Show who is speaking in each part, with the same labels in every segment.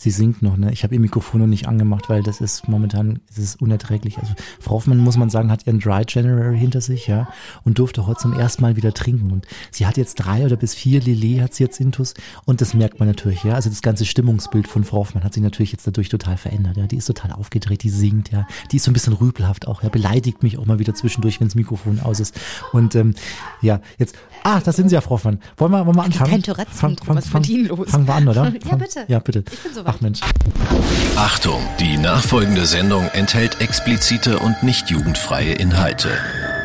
Speaker 1: Sie singt noch, ne? Ich habe ihr Mikrofon noch nicht angemacht, weil das ist momentan es ist unerträglich. Also Frau Hoffmann, muss man sagen, hat ihren Dry January hinter sich, ja, und durfte heute zum ersten Mal wieder trinken. Und sie hat jetzt drei oder bis vier Lillet hat sie jetzt intus. Und das merkt man natürlich, ja. Also das ganze Stimmungsbild von Frau Hoffmann hat sich natürlich jetzt dadurch total verändert, ja. Die ist total aufgedreht, die singt, ja. Die ist so ein bisschen rüpelhaft auch, ja. Beleidigt mich auch mal wieder zwischendurch, wenn das Mikrofon aus ist. Und ähm, ja, jetzt, ah, da sind Sie ja, Frau Hoffmann. Wollen wir, wollen wir anfangen?
Speaker 2: Kein Tourette-Syndrom, was ist mit Ihnen los?
Speaker 1: Fangen wir an, oder?
Speaker 2: Ja,
Speaker 1: Fang-
Speaker 2: bitte.
Speaker 1: Ja, bitte.
Speaker 2: Ich bin soweit.
Speaker 1: Ach Mensch.
Speaker 3: Achtung, die nachfolgende Sendung enthält explizite und nicht jugendfreie Inhalte.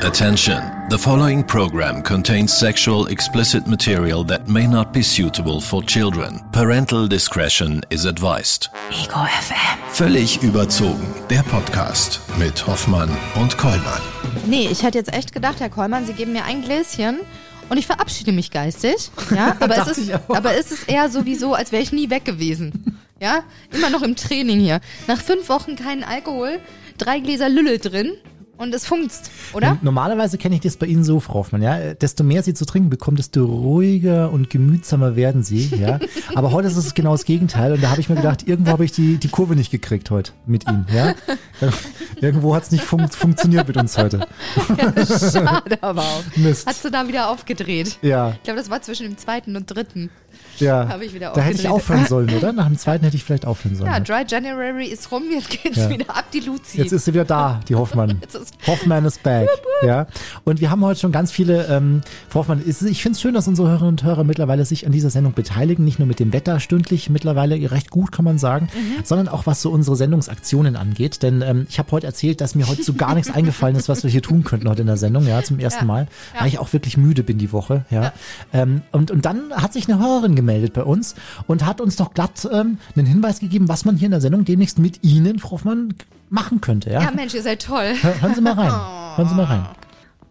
Speaker 3: Attention, the following program contains sexual explicit material that may not be suitable for children. Parental discretion is advised.
Speaker 2: Ego FM.
Speaker 3: Völlig überzogen, der Podcast mit Hoffmann und Kollmann.
Speaker 2: Nee, ich hätte jetzt echt gedacht, Herr Kollmann, Sie geben mir ein Gläschen und ich verabschiede mich geistig. Ja, aber, es ist, aber es ist eher sowieso, als wäre ich nie weg gewesen. Ja, immer noch im Training hier. Nach fünf Wochen keinen Alkohol, drei Gläser Lülle drin und es funzt, oder?
Speaker 1: Normalerweise kenne ich das bei Ihnen so, Frau Hoffmann, ja. Desto mehr Sie zu trinken bekommen, desto ruhiger und gemütsamer werden Sie, ja. Aber heute ist es genau das Gegenteil und da habe ich mir gedacht, irgendwo habe ich die, die Kurve nicht gekriegt heute mit Ihnen, ja. Irgendwo hat es nicht fun funktioniert mit uns heute.
Speaker 2: Schade aber auch.
Speaker 1: Mist.
Speaker 2: Hast du da wieder aufgedreht?
Speaker 1: Ja,
Speaker 2: Ich glaube, das war zwischen dem zweiten und dritten.
Speaker 1: Ja.
Speaker 2: Habe ich wieder
Speaker 1: da hätte ich aufhören sollen, oder? Nach dem zweiten hätte ich vielleicht aufhören sollen.
Speaker 2: Ja,
Speaker 1: ne?
Speaker 2: Dry January ist rum, jetzt geht's
Speaker 1: Ja.
Speaker 2: wieder ab die Luzi.
Speaker 1: Jetzt ist sie wieder da, die Hoffmann.
Speaker 2: Ist-
Speaker 1: Hoffmann ist back. Ja. Und wir haben heute schon ganz viele, ähm, Frau Hoffmann, ist- ich finde es schön, dass unsere Hörerinnen und Hörer mittlerweile sich an dieser Sendung beteiligen, nicht nur mit dem Wetter stündlich, mittlerweile recht gut, kann man sagen,
Speaker 2: Mhm.
Speaker 1: sondern auch was so unsere Sendungsaktionen angeht. Denn ähm, ich habe heute erzählt, dass mir heute so gar nichts eingefallen ist, was wir hier tun könnten heute in der Sendung, ja, zum ersten
Speaker 2: Ja.
Speaker 1: Mal, weil ich auch wirklich müde bin die Woche, ja. Ähm, und, und dann hat sich eine Hörerin gemeldet bei uns und hat uns noch glatt ähm, einen Hinweis gegeben, was man hier in der Sendung demnächst mit Ihnen, Frau Hoffmann, machen könnte,
Speaker 2: ja, Mensch, ihr seid toll.
Speaker 1: Hör, hören Sie mal rein. Hören Sie mal rein.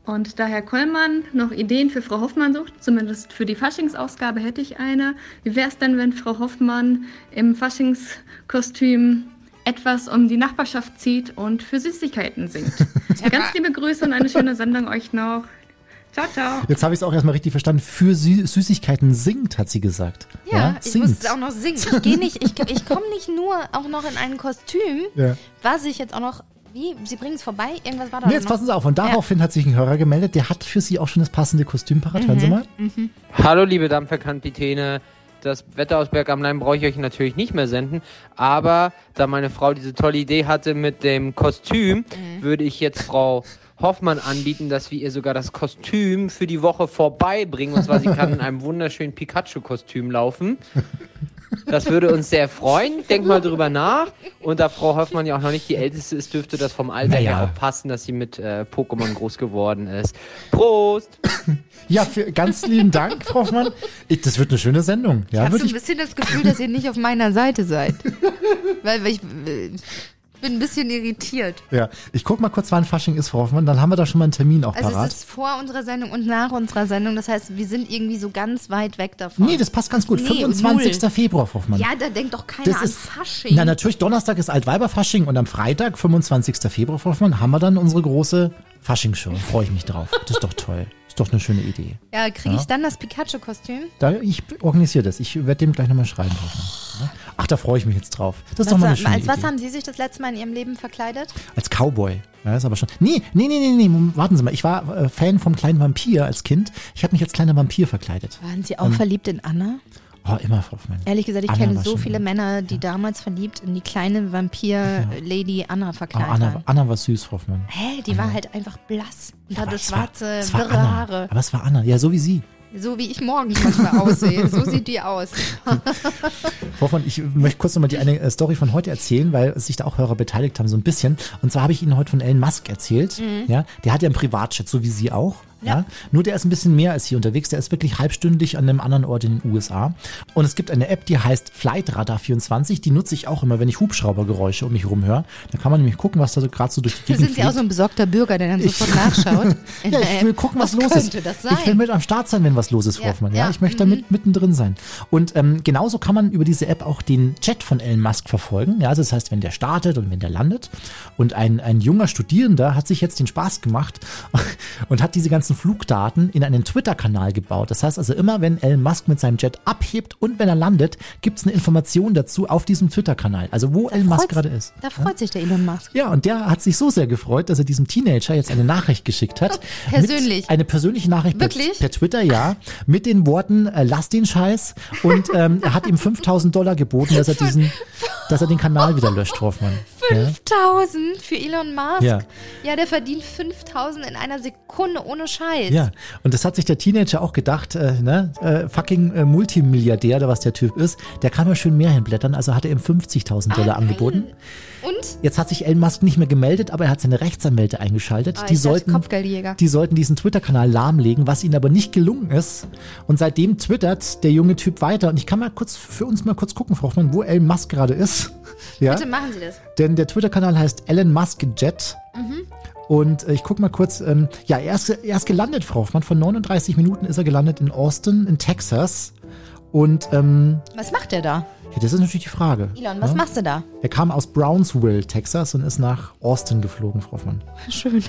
Speaker 4: Und da Herr Kollmann noch Ideen für Frau Hoffmann sucht, zumindest für die Faschingsausgabe hätte ich eine. Wie wäre es denn, wenn Frau Hoffmann im Faschingskostüm etwas um die Nachbarschaft zieht und für Süßigkeiten singt? Ganz liebe Grüße und eine schöne Sendung euch noch. Ciao, ciao.
Speaker 1: Jetzt habe ich es auch erstmal richtig verstanden. Für Sü Süßigkeiten singt, hat sie gesagt.
Speaker 2: Ja, ich
Speaker 1: singt.
Speaker 2: muss es auch noch singen. Ich gehe nicht, ich, ich komme nicht nur auch noch in ein Kostüm,
Speaker 1: Ja.
Speaker 2: was ich jetzt auch noch. Wie? Sie bringen es vorbei? Irgendwas war da
Speaker 1: Nee, jetzt
Speaker 2: noch.
Speaker 1: passen Sie auf. Und daraufhin hat sich ein Hörer gemeldet, der hat für Sie auch schon das passende Kostüm parat. Hören Sie mal.
Speaker 5: Hallo liebe Dampferkapitäne, das Wetter aus Berg am Main brauche ich euch natürlich nicht mehr senden, aber da meine Frau diese tolle Idee hatte mit dem Kostüm, würde ich jetzt Frau Hoffmann anbieten, dass wir ihr sogar das Kostüm für die Woche vorbeibringen. Und zwar, sie kann in einem wunderschönen Pikachu-Kostüm laufen. Das würde uns sehr freuen. Denk mal drüber nach. Und da Frau Hoffmann ja auch noch nicht die Älteste ist, dürfte das vom Alter
Speaker 1: Naja.
Speaker 5: her auch passen, dass sie mit äh, Pokémon groß geworden ist. Prost!
Speaker 1: Ja, für, ganz lieben Dank, Frau Hoffmann. Ich, das wird eine schöne Sendung.
Speaker 2: Ich
Speaker 1: Ja,
Speaker 2: habe so
Speaker 1: würde
Speaker 2: ein
Speaker 1: ich.
Speaker 2: bisschen das Gefühl, dass ihr nicht auf meiner Seite seid. weil, weil ich äh, bin ein bisschen irritiert.
Speaker 1: Ja, ich guck mal kurz, wann Fasching ist, Frau Hoffmann. Dann haben wir da schon mal einen Termin auch
Speaker 2: Also
Speaker 1: parat.
Speaker 2: es ist vor unserer Sendung und nach unserer Sendung. Das heißt, wir sind irgendwie so ganz weit weg davon.
Speaker 1: Nee, das passt ganz gut.
Speaker 2: Nee,
Speaker 1: 25.
Speaker 2: null.
Speaker 1: Februar, Frau Hoffmann.
Speaker 2: Ja, da denkt doch keiner
Speaker 1: Das
Speaker 2: an
Speaker 1: ist,
Speaker 2: Fasching.
Speaker 1: na natürlich, Donnerstag ist Altweiberfasching und am Freitag, 25. Februar, Frau Hoffmann, haben wir dann unsere große Faschingsshow. Freue ich mich drauf. Das ist doch toll. Ist doch eine schöne Idee.
Speaker 2: ja, kriege ich dann das Pikachu-Kostüm?
Speaker 1: Da, ich organisiere das. Ich werde dem gleich nochmal schreiben. Frau Hoffmann. Ach, da freue ich mich jetzt drauf. Das ist doch mal eine
Speaker 2: Was,
Speaker 1: schöne
Speaker 2: als was
Speaker 1: Idee.
Speaker 2: haben Sie sich das letzte Mal in Ihrem Leben verkleidet?
Speaker 1: Als Cowboy. Ja, ist aber schon. Nee, nee, nee, nee, nee. Warten Sie mal. Ich war äh, Fan vom kleinen Vampir als Kind. Ich habe mich als kleiner Vampir verkleidet.
Speaker 2: Waren Sie auch verliebt in Anna?
Speaker 1: Oh, immer, Frau Hoffmann.
Speaker 2: Ehrlich gesagt, ich
Speaker 1: Anna
Speaker 2: kenne so viele Männer, die damals verliebt in die kleine Vampir-Lady Anna
Speaker 1: Oh,
Speaker 2: verkleidet
Speaker 1: Anna,
Speaker 2: waren.
Speaker 1: Anna war süß, Frau Hoffmann.
Speaker 2: Hä, die war halt einfach blass und hatte
Speaker 1: war-
Speaker 2: schwarze, wirre
Speaker 1: Anna.
Speaker 2: Haare.
Speaker 1: Aber es war Anna. Ja, so wie Sie.
Speaker 2: So wie ich morgens manchmal aussehe. So sieht die aus.
Speaker 1: Hoffmann, ich möchte kurz nochmal die eine äh, Story von heute erzählen, weil sich da auch Hörer beteiligt haben, so ein bisschen. Und zwar habe ich Ihnen heute von Elon Musk erzählt. Ja, der hat ja einen Privatjet, so wie Sie auch. Ja.
Speaker 2: Ja.
Speaker 1: Nur der ist ein bisschen mehr als hier unterwegs. Der ist wirklich halbstündig an einem anderen Ort in den USA. Und es gibt eine App, die heißt Flight Radar 24. Die nutze ich auch immer, wenn ich Hubschraubergeräusche um mich herum höre. Da kann man nämlich gucken, was da so gerade so durch die Gegend
Speaker 2: Sind Sie
Speaker 1: fliegt.
Speaker 2: auch so ein besorgter Bürger, der dann sofort nachschaut?
Speaker 1: Ja, ich will gucken, was, los
Speaker 2: könnte
Speaker 1: ist. Ich will mit am Start sein, wenn was los ist,
Speaker 2: Ja,
Speaker 1: Hoffmann. Ja,
Speaker 2: ja,
Speaker 1: ich möchte da mit, mittendrin sein. Und ähm, genauso kann man über diese App auch den Chat von Elon Musk verfolgen. Ja, also das heißt, wenn der startet und wenn der landet. Und ein, ein junger Studierender hat sich jetzt den Spaß gemacht und hat diese ganzen ganzen Flugdaten in einen Twitter-Kanal gebaut. Das heißt also immer, wenn Elon Musk mit seinem Jet abhebt und wenn er landet, gibt es eine Information dazu auf diesem Twitter-Kanal. Also wo Elon Musk gerade ist.
Speaker 2: Da freut sich der Elon Musk.
Speaker 1: Ja, und der hat sich so sehr gefreut, dass er diesem Teenager jetzt eine Nachricht geschickt hat.
Speaker 2: Persönlich?
Speaker 1: Eine persönliche Nachricht per, per Twitter, ja. Mit den Worten, äh, lass den Scheiß. Und ähm, er hat ihm 5000 Dollar geboten, dass er diesen, dass er den Kanal wieder löscht, Hoffmann. Ja?
Speaker 2: 5000 für Elon Musk.
Speaker 1: Ja.
Speaker 2: ja, der verdient 5000 in einer Sekunde ohne Scheiß.
Speaker 1: Ja, und das hat sich der Teenager auch gedacht, äh, ne, äh, fucking äh, Multimilliardär, oder was der Typ ist, der kann mal schön mehr hinblättern, also hat er ihm 50.000 Dollar angeboten.
Speaker 2: Und?
Speaker 1: Jetzt hat sich Elon Musk nicht mehr gemeldet, aber er hat seine Rechtsanwälte eingeschaltet.
Speaker 2: Ah,
Speaker 1: die, sollten, die sollten diesen Twitter-Kanal lahmlegen, was ihnen aber nicht gelungen ist. Und seitdem twittert der junge Typ weiter. Und ich kann mal kurz für uns mal kurz gucken, Frau Hoffmann, wo Elon Musk gerade ist. Ja?
Speaker 2: Bitte machen Sie das.
Speaker 1: Denn der Twitter-Kanal heißt Elon Musk Jet. Und äh, ich guck mal kurz, ähm, ja, er ist, er ist gelandet, Frau Hoffmann. Von 39 Minuten ist er gelandet in Austin, in Texas. Und ähm,
Speaker 2: Was macht der da?
Speaker 1: Ja, das ist natürlich die Frage.
Speaker 2: Elon, was
Speaker 1: ja?
Speaker 2: machst du da?
Speaker 1: Er kam aus Brownsville, Texas und ist nach Austin geflogen, Frau Hoffmann.
Speaker 2: Schön.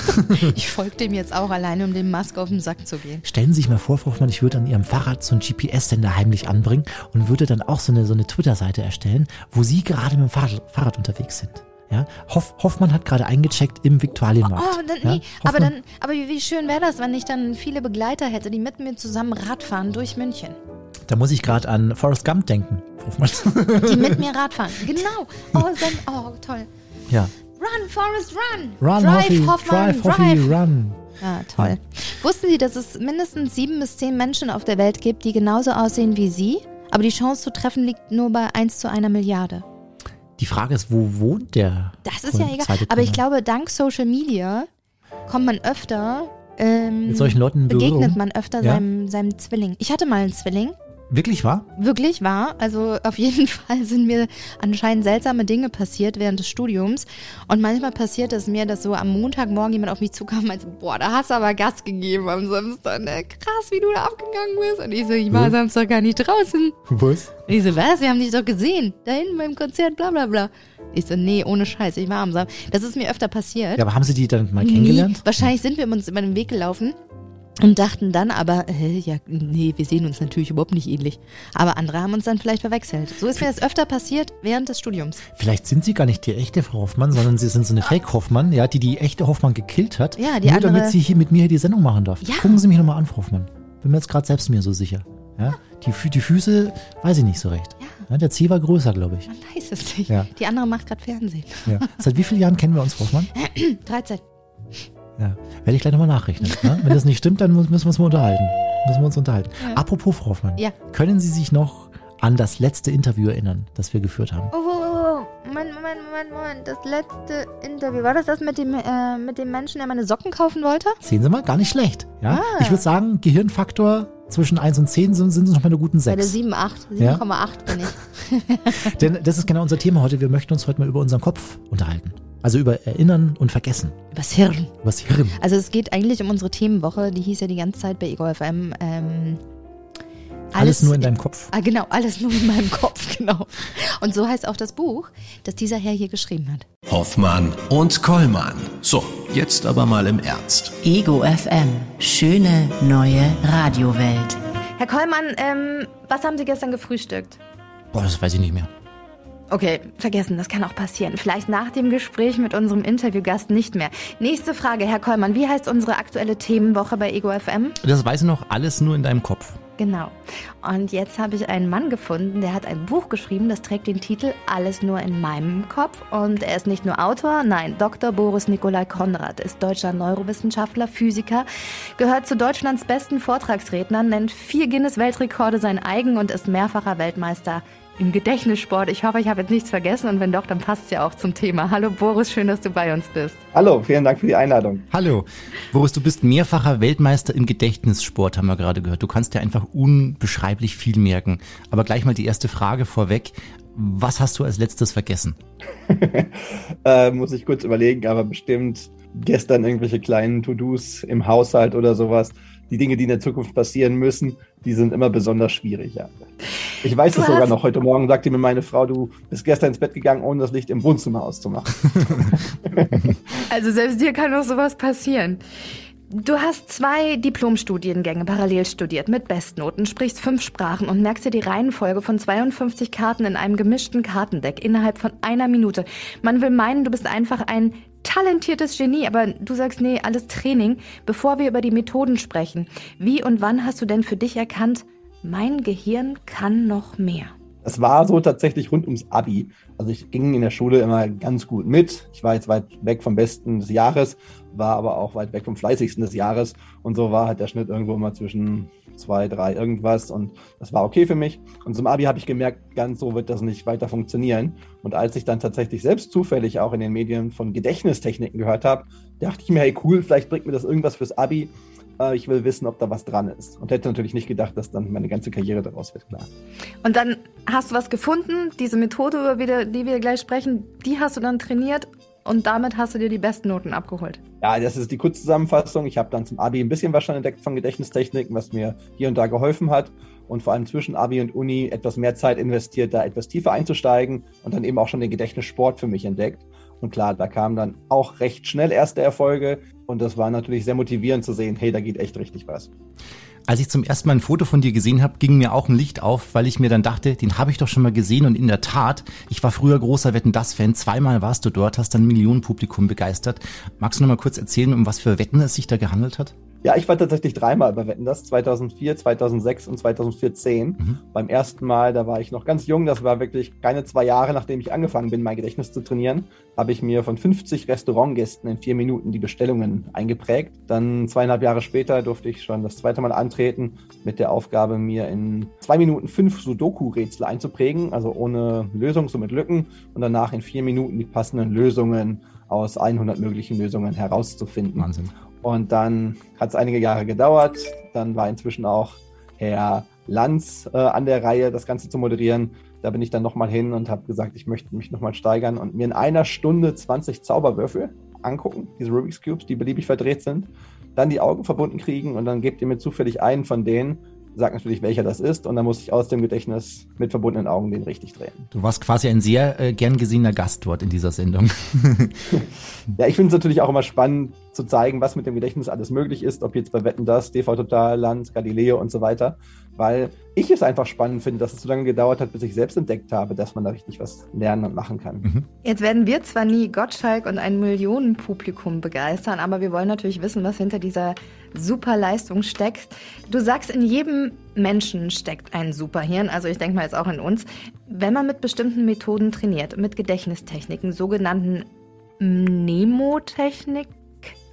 Speaker 2: ich folge dem jetzt auch alleine, um dem Musk auf den Sack zu gehen.
Speaker 1: Stellen Sie sich mal vor, Frau Hoffmann, ich würde an Ihrem Fahrrad so einen GPS-Sender heimlich anbringen und würde dann auch so eine, so eine Twitter-Seite erstellen, wo Sie gerade mit dem Fahrrad, Fahrrad unterwegs sind. Ja? Hoff, Hoffmann hat gerade eingecheckt im Viktualienmarkt.
Speaker 2: Oh, dann,
Speaker 1: ja?
Speaker 2: nee, aber dann, aber wie, wie schön wäre das, wenn ich dann viele Begleiter hätte, die mit mir zusammen Rad fahren durch München.
Speaker 1: Da muss ich gerade an Forrest Gump denken.
Speaker 2: Die mit mir Rad fahren. Genau. Oh, dann, oh toll.
Speaker 1: ja.
Speaker 2: Run, Forrest, run.
Speaker 1: Run,
Speaker 2: drive,
Speaker 1: Hoffi,
Speaker 2: Hoffmann,
Speaker 1: drive, Hoffi, run.
Speaker 2: Ja, toll. Wussten Sie, dass es mindestens sieben bis zehn Menschen auf der Welt gibt, die genauso aussehen wie Sie? Aber die Chance zu treffen liegt nur bei 1 zu einer Milliarde.
Speaker 1: Die Frage ist, wo wohnt der?
Speaker 2: Das ist ja egal. Aber ich glaube, dank Social Media kommt man öfter, ähm,
Speaker 1: Mit solchen Leuten in
Speaker 2: begegnet
Speaker 1: Berührung?
Speaker 2: man öfter
Speaker 1: Ja?
Speaker 2: seinem, seinem Zwilling. Ich hatte mal einen Zwilling.
Speaker 1: Wirklich wahr?
Speaker 2: Wirklich wahr. Also auf jeden Fall sind mir anscheinend seltsame Dinge passiert während des Studiums. Und manchmal passiert es mir, dass so am Montagmorgen jemand auf mich zukam und meinte, boah, da hast du aber Gas gegeben am Samstag. Ne? Krass, wie du da abgegangen bist. Und ich so, ich war
Speaker 1: Ja.
Speaker 2: Samstag gar nicht draußen.
Speaker 1: Was?
Speaker 2: Und ich so, was? Wir haben dich doch gesehen. Da hinten beim Konzert, bla bla bla. Ich so, nee, ohne Scheiß, ich war am Samstag. Das ist mir öfter passiert.
Speaker 1: Ja, aber haben Sie die dann mal kennengelernt?
Speaker 2: Wahrscheinlich sind wir uns über den Weg gelaufen und dachten dann aber, äh, ja, nee, wir sehen uns natürlich überhaupt nicht ähnlich. Aber andere haben uns dann vielleicht verwechselt. So ist mir das öfter passiert während des Studiums.
Speaker 1: Vielleicht sind Sie gar nicht die echte Frau Hoffmann, sondern Sie sind so eine Fake-Hoffmann, ja, die die echte Hoffmann gekillt hat.
Speaker 2: Ja, die
Speaker 1: Nur
Speaker 2: andere-
Speaker 1: damit sie hier mit mir hier die Sendung machen darf.
Speaker 2: Ja.
Speaker 1: Gucken Sie mich nochmal an, Frau Hoffmann. Bin mir jetzt gerade selbst mir so sicher. Ja? Die, Fü- die Füße, weiß ich nicht so recht. Ja. der C war größer, glaube ich.
Speaker 2: Man weiß es nicht.
Speaker 1: Ja.
Speaker 2: Die andere macht gerade Fernsehen.
Speaker 1: Ja. Seit wie vielen Jahren kennen wir uns, Frau Hoffmann?
Speaker 2: 13.
Speaker 1: Ja. Werde ich gleich nochmal nachrechnen. Ne? Wenn das nicht stimmt, dann müssen wir uns mal unterhalten. Müssen wir uns unterhalten. Apropos, Frau Hoffmann.
Speaker 2: Ja.
Speaker 1: Können Sie sich noch an das letzte Interview erinnern, das wir geführt haben?
Speaker 2: Oh, oh, oh, oh. Moment, Moment, Moment, Moment. Das letzte Interview. War das das mit dem, äh, mit dem Menschen, der meine Socken kaufen wollte?
Speaker 1: Sehen Sie mal, gar nicht schlecht. Ja?
Speaker 2: Ah.
Speaker 1: Ich würde sagen, Gehirnfaktor zwischen 1 und 10 sind, sind es noch mal eine guten
Speaker 2: Bei der
Speaker 1: 6.
Speaker 2: 7,8.
Speaker 1: Ja?
Speaker 2: 7,8 bin ich.
Speaker 1: Denn das ist genau unser Thema heute. Wir möchten uns heute mal über unseren Kopf unterhalten. Also über Erinnern und Vergessen.
Speaker 2: Übers Hirn.
Speaker 1: Über das Hirn.
Speaker 2: Also es geht eigentlich um unsere Themenwoche, die hieß ja die ganze Zeit bei Ego FM. Ähm,
Speaker 1: Alles, nur in deinem Kopf.
Speaker 2: Ah, genau, alles nur in meinem Kopf, genau. Und so heißt auch das Buch, das dieser Herr hier geschrieben hat.
Speaker 3: Hoffmann und Kollmann. So, jetzt aber mal im Ernst.
Speaker 6: Ego FM. Schöne neue Radiowelt.
Speaker 2: Herr Kollmann, ähm, was haben Sie gestern gefrühstückt?
Speaker 1: Boah, das weiß ich nicht mehr.
Speaker 2: Okay, vergessen, das kann auch passieren. Vielleicht nach dem Gespräch mit unserem Interviewgast nicht mehr. Nächste Frage, Herr Kollmann, wie heißt unsere aktuelle Themenwoche bei Ego FM?
Speaker 1: Das weiß ich noch, alles nur in deinem Kopf.
Speaker 2: Genau. Und jetzt habe ich einen Mann gefunden, der hat ein Buch geschrieben, das trägt den Titel Alles nur in meinem Kopf. Und er ist nicht nur Autor, nein, Dr. Boris Nikolai Konrad ist deutscher Neurowissenschaftler, Physiker, gehört zu Deutschlands besten Vortragsrednern, nennt vier Guinness-Weltrekorde sein eigen und ist mehrfacher Weltmeister im Gedächtnissport. Ich hoffe, ich habe jetzt nichts vergessen und wenn doch, dann passt es ja auch zum Thema. Hallo Boris, schön, dass du bei uns bist.
Speaker 7: Hallo, vielen Dank für die Einladung.
Speaker 1: Hallo. Boris, du bist mehrfacher Weltmeister im Gedächtnissport, haben wir gerade gehört. Du kannst dir einfach unbeschreiblich viel merken. Aber gleich mal die erste Frage vorweg. Was hast du als letztes vergessen?
Speaker 7: Äh, muss ich kurz überlegen, aber bestimmt gestern irgendwelche kleinen To-Dos im Haushalt oder sowas. Die Dinge, die in der Zukunft passieren müssen, die sind immer besonders schwierig. Ja. Ich weiß
Speaker 2: Du
Speaker 7: es sogar noch. Heute Morgen sagte mir meine Frau, du bist gestern ins Bett gegangen, ohne das Licht im Wohnzimmer auszumachen.
Speaker 2: Also selbst dir kann doch sowas passieren. Du hast zwei Diplomstudiengänge parallel studiert mit Bestnoten, sprichst fünf Sprachen und merkst dir die Reihenfolge von 52 Karten in einem gemischten Kartendeck innerhalb von einer Minute. Man will meinen, du bist einfach ein talentiertes Genie, aber du sagst, nee, alles Training. Bevor wir über die Methoden sprechen, wie und wann hast du denn für dich erkannt, mein Gehirn kann noch mehr?
Speaker 7: Es war so tatsächlich rund ums Abi. Also ich ging in der Schule immer ganz gut mit. Ich war jetzt weit weg vom Besten des Jahres, war aber auch weit weg vom Fleißigsten des Jahres. Und so war halt der Schnitt irgendwo immer zwischen zwei, drei, irgendwas. Und das war okay für mich. Und zum Abi habe ich gemerkt, ganz so wird das nicht weiter funktionieren. Und als ich dann tatsächlich selbst zufällig auch in den Medien von Gedächtnistechniken gehört habe, dachte ich mir, hey cool, vielleicht bringt mir das irgendwas fürs Abi äh, ich will wissen, ob da was dran ist. Und hätte natürlich nicht gedacht, dass dann meine ganze Karriere daraus wird, klar.
Speaker 2: Und dann hast du was gefunden, diese Methode, über die wir gleich sprechen, die hast du dann trainiert und damit hast du dir die besten Noten abgeholt.
Speaker 7: Ja, das ist die Kurzzusammenfassung. Ich habe dann zum Abi ein bisschen was schon entdeckt von Gedächtnistechniken, was mir hier und da geholfen hat. Und vor allem zwischen Abi und Uni etwas mehr Zeit investiert, da etwas tiefer einzusteigen und dann eben auch schon den Gedächtnissport für mich entdeckt. Und klar, da kamen dann auch recht schnell erste Erfolge. Und das war natürlich sehr motivierend zu sehen, hey, da geht echt richtig was.
Speaker 1: Als ich zum ersten Mal ein Foto von dir gesehen habe, ging mir auch ein Licht auf, weil ich mir dann dachte, den habe ich doch schon mal gesehen und in der Tat, ich war früher großer Wetten das Fan, zweimal warst du dort, hast dann Millionenpublikum begeistert. Magst du noch mal kurz erzählen, um was für Wetten es sich da gehandelt hat?
Speaker 7: Ja, ich war tatsächlich dreimal bei Wetten das, 2004, 2006 und 2014. Mhm. Beim ersten Mal, da war ich noch ganz jung, das war wirklich keine zwei Jahre, nachdem ich angefangen bin, mein Gedächtnis zu trainieren, habe ich mir von 50 Restaurantgästen in vier Minuten die Bestellungen eingeprägt. Dann zweieinhalb Jahre später durfte ich schon das zweite Mal antreten mit der Aufgabe, mir in zwei Minuten fünf Sudoku-Rätsel einzuprägen, also ohne Lösung, so mit Lücken und danach in vier Minuten die passenden Lösungen aus 100 möglichen Lösungen herauszufinden.
Speaker 1: Wahnsinn.
Speaker 7: Und dann hat es einige Jahre gedauert. Dann war inzwischen auch Herr Lanz äh, an der Reihe, das Ganze zu moderieren. Da bin ich dann nochmal hin und habe gesagt, ich möchte mich nochmal steigern und mir in einer Stunde 20 Zauberwürfel angucken, diese Rubik's Cubes, die beliebig verdreht sind, dann die Augen verbunden kriegen und dann gebt ihr mir zufällig einen von denen sagt natürlich, welcher das ist und dann muss ich aus dem Gedächtnis mit verbundenen Augen den richtig drehen.
Speaker 1: Du warst quasi ein sehr äh, gern gesehener Gast dort in dieser Sendung.
Speaker 7: ja, ich finde es natürlich auch immer spannend zu zeigen, was mit dem Gedächtnis alles möglich ist, ob jetzt bei Wetten das, TV Total, Land, Galileo und so weiter, weil ich es einfach spannend finde, dass es so lange gedauert hat, bis ich selbst entdeckt habe, dass man da richtig was lernen und machen kann. Mhm.
Speaker 2: Jetzt werden wir zwar nie Gottschalk und ein Millionenpublikum begeistern, aber wir wollen natürlich wissen, was hinter dieser Superleistung steckt. Du sagst, in jedem Menschen steckt ein Superhirn, also ich denke mal jetzt auch in uns. Wenn man mit bestimmten Methoden trainiert, mit Gedächtnistechniken, sogenannten Mnemotechnik,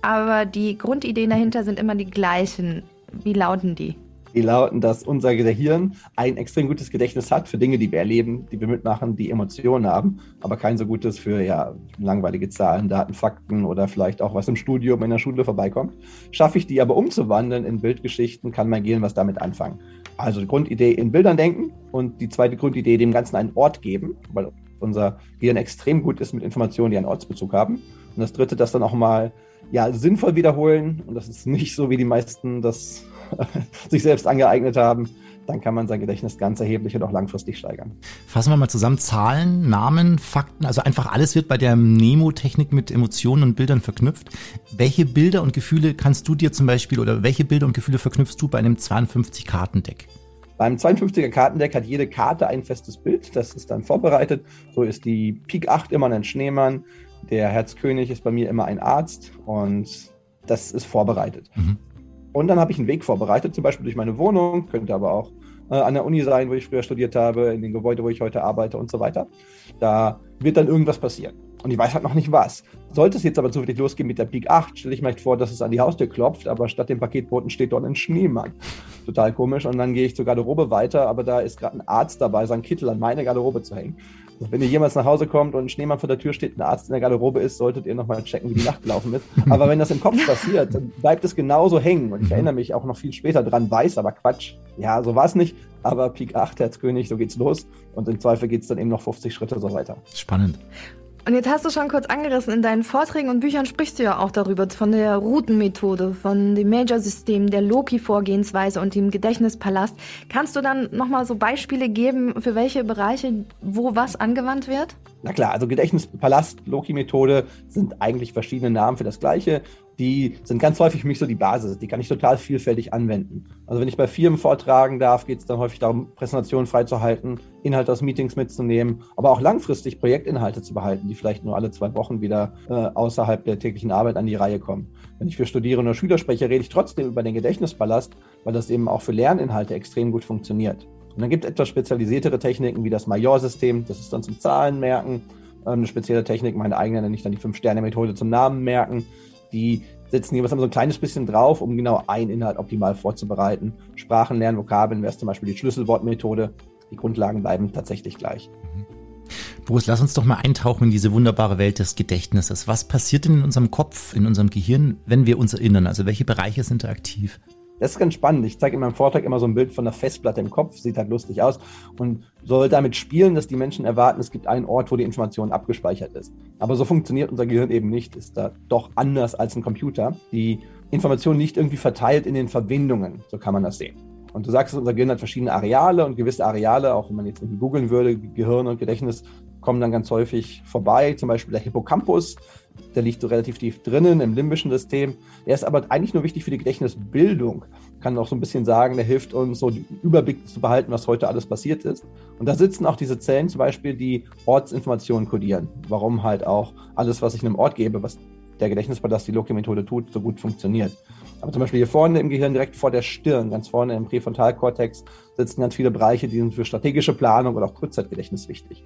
Speaker 2: aber die Grundideen dahinter sind immer die gleichen. Wie lauten die?
Speaker 7: Die lauten, dass unser Gehirn ein extrem gutes Gedächtnis hat für Dinge, die wir erleben, die wir mitmachen, die Emotionen haben, aber kein so gutes für ja, langweilige Zahlen, Daten, Fakten oder vielleicht auch was im Studium in der Schule vorbeikommt. Schaffe ich die aber umzuwandeln in Bildgeschichten, kann mein Gehirn was damit anfangen. Also die Grundidee in Bildern denken und die zweite Grundidee dem Ganzen einen Ort geben, weil unser Gehirn extrem gut ist mit Informationen, die einen Ortsbezug haben. Und das dritte, das dann auch mal ja, sinnvoll wiederholen. Und das ist nicht so, wie die meisten das sich selbst angeeignet haben, dann kann man sein Gedächtnis ganz erheblich und auch langfristig steigern.
Speaker 1: Fassen wir mal zusammen Zahlen, Namen, Fakten, also einfach alles wird bei der Nemo-Technik mit Emotionen und Bildern verknüpft. Welche Bilder und Gefühle kannst du dir zum Beispiel oder welche Bilder und Gefühle verknüpfst du bei einem 52-Kartendeck?
Speaker 7: Beim 52er Kartendeck hat jede Karte ein festes Bild, das ist dann vorbereitet. So ist die Pik 8 immer ein Schneemann, der Herzkönig ist bei mir immer ein Arzt und das ist vorbereitet. Mhm. Und dann habe ich einen Weg vorbereitet, zum Beispiel durch meine Wohnung, könnte aber auch äh, an der Uni sein, wo ich früher studiert habe, in den Gebäuden, wo ich heute arbeite und so weiter. Da wird dann irgendwas passieren. Und ich weiß halt noch nicht was. Sollte es jetzt aber zufällig losgehen mit der Peak 8, stelle ich mir vor, dass es an die Haustür klopft, aber statt dem Paketboten steht dort ein Schneemann. Total komisch. Und dann gehe ich zur Garderobe weiter, aber da ist gerade ein Arzt dabei, seinen Kittel an meine Garderobe zu hängen. Wenn ihr jemals nach Hause kommt und ein Schneemann vor der Tür steht, ein Arzt in der Garderobe ist, solltet ihr nochmal checken, wie die Nacht gelaufen ist. Aber wenn das im Kopf passiert, dann bleibt es genauso hängen. Und ich erinnere mich auch noch viel später dran, weiß aber Quatsch. Ja, so war es nicht. Aber Pik 8, Herzkönig, so geht's los. Und im Zweifel geht es dann eben noch 50 Schritte so weiter.
Speaker 1: Spannend.
Speaker 2: Und jetzt hast du schon kurz angerissen, in deinen Vorträgen und Büchern sprichst du ja auch darüber, von der Routenmethode, von dem Major-System, der Loki-Vorgehensweise und dem Gedächtnispalast. Kannst du dann nochmal so Beispiele geben, für welche Bereiche, wo was angewandt wird?
Speaker 7: Na klar, also Gedächtnispalast, Loki-Methode sind eigentlich verschiedene Namen für das Gleiche. die sind ganz häufig für mich so die Basis. Die kann ich total vielfältig anwenden. Also wenn ich bei Firmen vortragen darf, geht es dann häufig darum, Präsentationen freizuhalten, Inhalte aus Meetings mitzunehmen, aber auch langfristig Projektinhalte zu behalten, die vielleicht nur alle zwei Wochen wieder äh, außerhalb der täglichen Arbeit an die Reihe kommen. Wenn ich für Studierende oder Schüler spreche, rede ich trotzdem über den Gedächtnispalast, weil das eben auch für Lerninhalte extrem gut funktioniert. Und dann gibt es etwas spezialisiertere Techniken wie das Major-System, das ist dann zum Zahlenmerken. Ähm, eine spezielle Technik, meine eigene nenne ich dann die Fünf-Sterne-Methode zum Namen merken. Die setzen jeweils so ein kleines bisschen drauf, um genau einen Inhalt optimal vorzubereiten. Sprachen lernen, Vokabeln wäre zum Beispiel die Schlüsselwortmethode. Die Grundlagen bleiben tatsächlich gleich. Mhm.
Speaker 1: Boris, lass uns doch mal eintauchen in diese wunderbare Welt des Gedächtnisses. Was passiert denn in unserem Kopf, in unserem Gehirn, wenn wir uns erinnern? Also welche Bereiche sind aktiv?
Speaker 7: Das ist ganz spannend. Ich zeige in meinem Vortrag immer so ein Bild von einer Festplatte im Kopf, sieht halt lustig aus und soll damit spielen, dass die Menschen erwarten, es gibt einen Ort, wo die Information abgespeichert ist. Aber so funktioniert unser Gehirn eben nicht, ist da doch anders als ein Computer. Die Information liegt irgendwie verteilt in den Verbindungen, so kann man das sehen. Und du sagst, unser Gehirn hat verschiedene Areale und gewisse Areale, auch wenn man jetzt googeln würde, Gehirn und Gedächtnis, kommen dann ganz häufig vorbei. Zum Beispiel der Hippocampus, der liegt so relativ tief drinnen im limbischen System. Der ist aber eigentlich nur wichtig für die Gedächtnisbildung. Kann auch so ein bisschen sagen, der hilft uns, so den Überblick zu behalten, was heute alles passiert ist. Und da sitzen auch diese Zellen zum Beispiel, die Ortsinformationen kodieren. Warum halt auch alles, was ich einem Ort gebe, was der Gedächtnispalast, die Loki-Methode tut, so gut funktioniert. Aber zum Beispiel hier vorne im Gehirn, direkt vor der Stirn, ganz vorne im Präfrontalkortex, sitzen ganz viele Bereiche, die sind für strategische Planung oder auch Kurzzeitgedächtnis wichtig.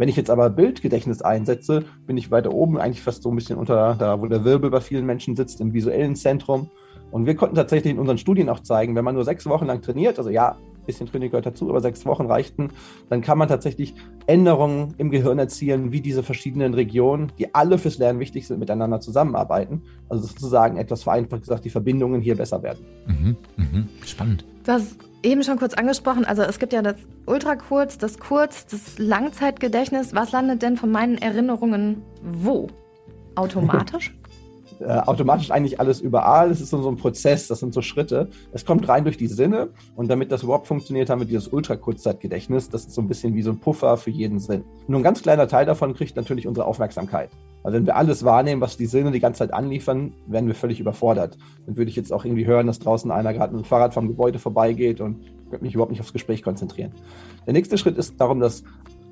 Speaker 7: Wenn ich jetzt aber Bildgedächtnis einsetze, bin ich weiter oben, eigentlich fast so ein bisschen unter da, wo der Wirbel bei vielen Menschen sitzt, im visuellen Zentrum. Und wir konnten tatsächlich in unseren Studien auch zeigen, wenn man nur sechs Wochen lang trainiert, also ja, ein bisschen Training gehört dazu, aber sechs Wochen reichten, dann kann man tatsächlich Änderungen im Gehirn erzielen, wie diese verschiedenen Regionen, die alle fürs Lernen wichtig sind, miteinander zusammenarbeiten. Also sozusagen etwas vereinfacht gesagt, die Verbindungen hier besser werden.
Speaker 1: Mhm, mh, spannend.
Speaker 2: Du hast eben schon kurz angesprochen, also es gibt ja das Ultrakurz, das Kurz, das Langzeitgedächtnis. Was landet denn von meinen Erinnerungen wo? Automatisch?
Speaker 7: Äh, automatisch eigentlich alles überall. Es ist so ein Prozess, das sind so Schritte. Es kommt rein durch die Sinne und damit das überhaupt funktioniert, haben wir dieses Ultrakurzzeitgedächtnis. Das ist so ein bisschen wie so ein Puffer für jeden Sinn. Nur ein ganz kleiner Teil davon kriegt natürlich unsere Aufmerksamkeit. Also wenn wir alles wahrnehmen, was die Sinne die ganze Zeit anliefern, werden wir völlig überfordert. Dann würde ich jetzt auch irgendwie hören, dass draußen einer gerade mit dem Fahrrad vom Gebäude vorbeigeht und könnte mich überhaupt nicht aufs Gespräch konzentrieren. Der nächste Schritt ist darum, dass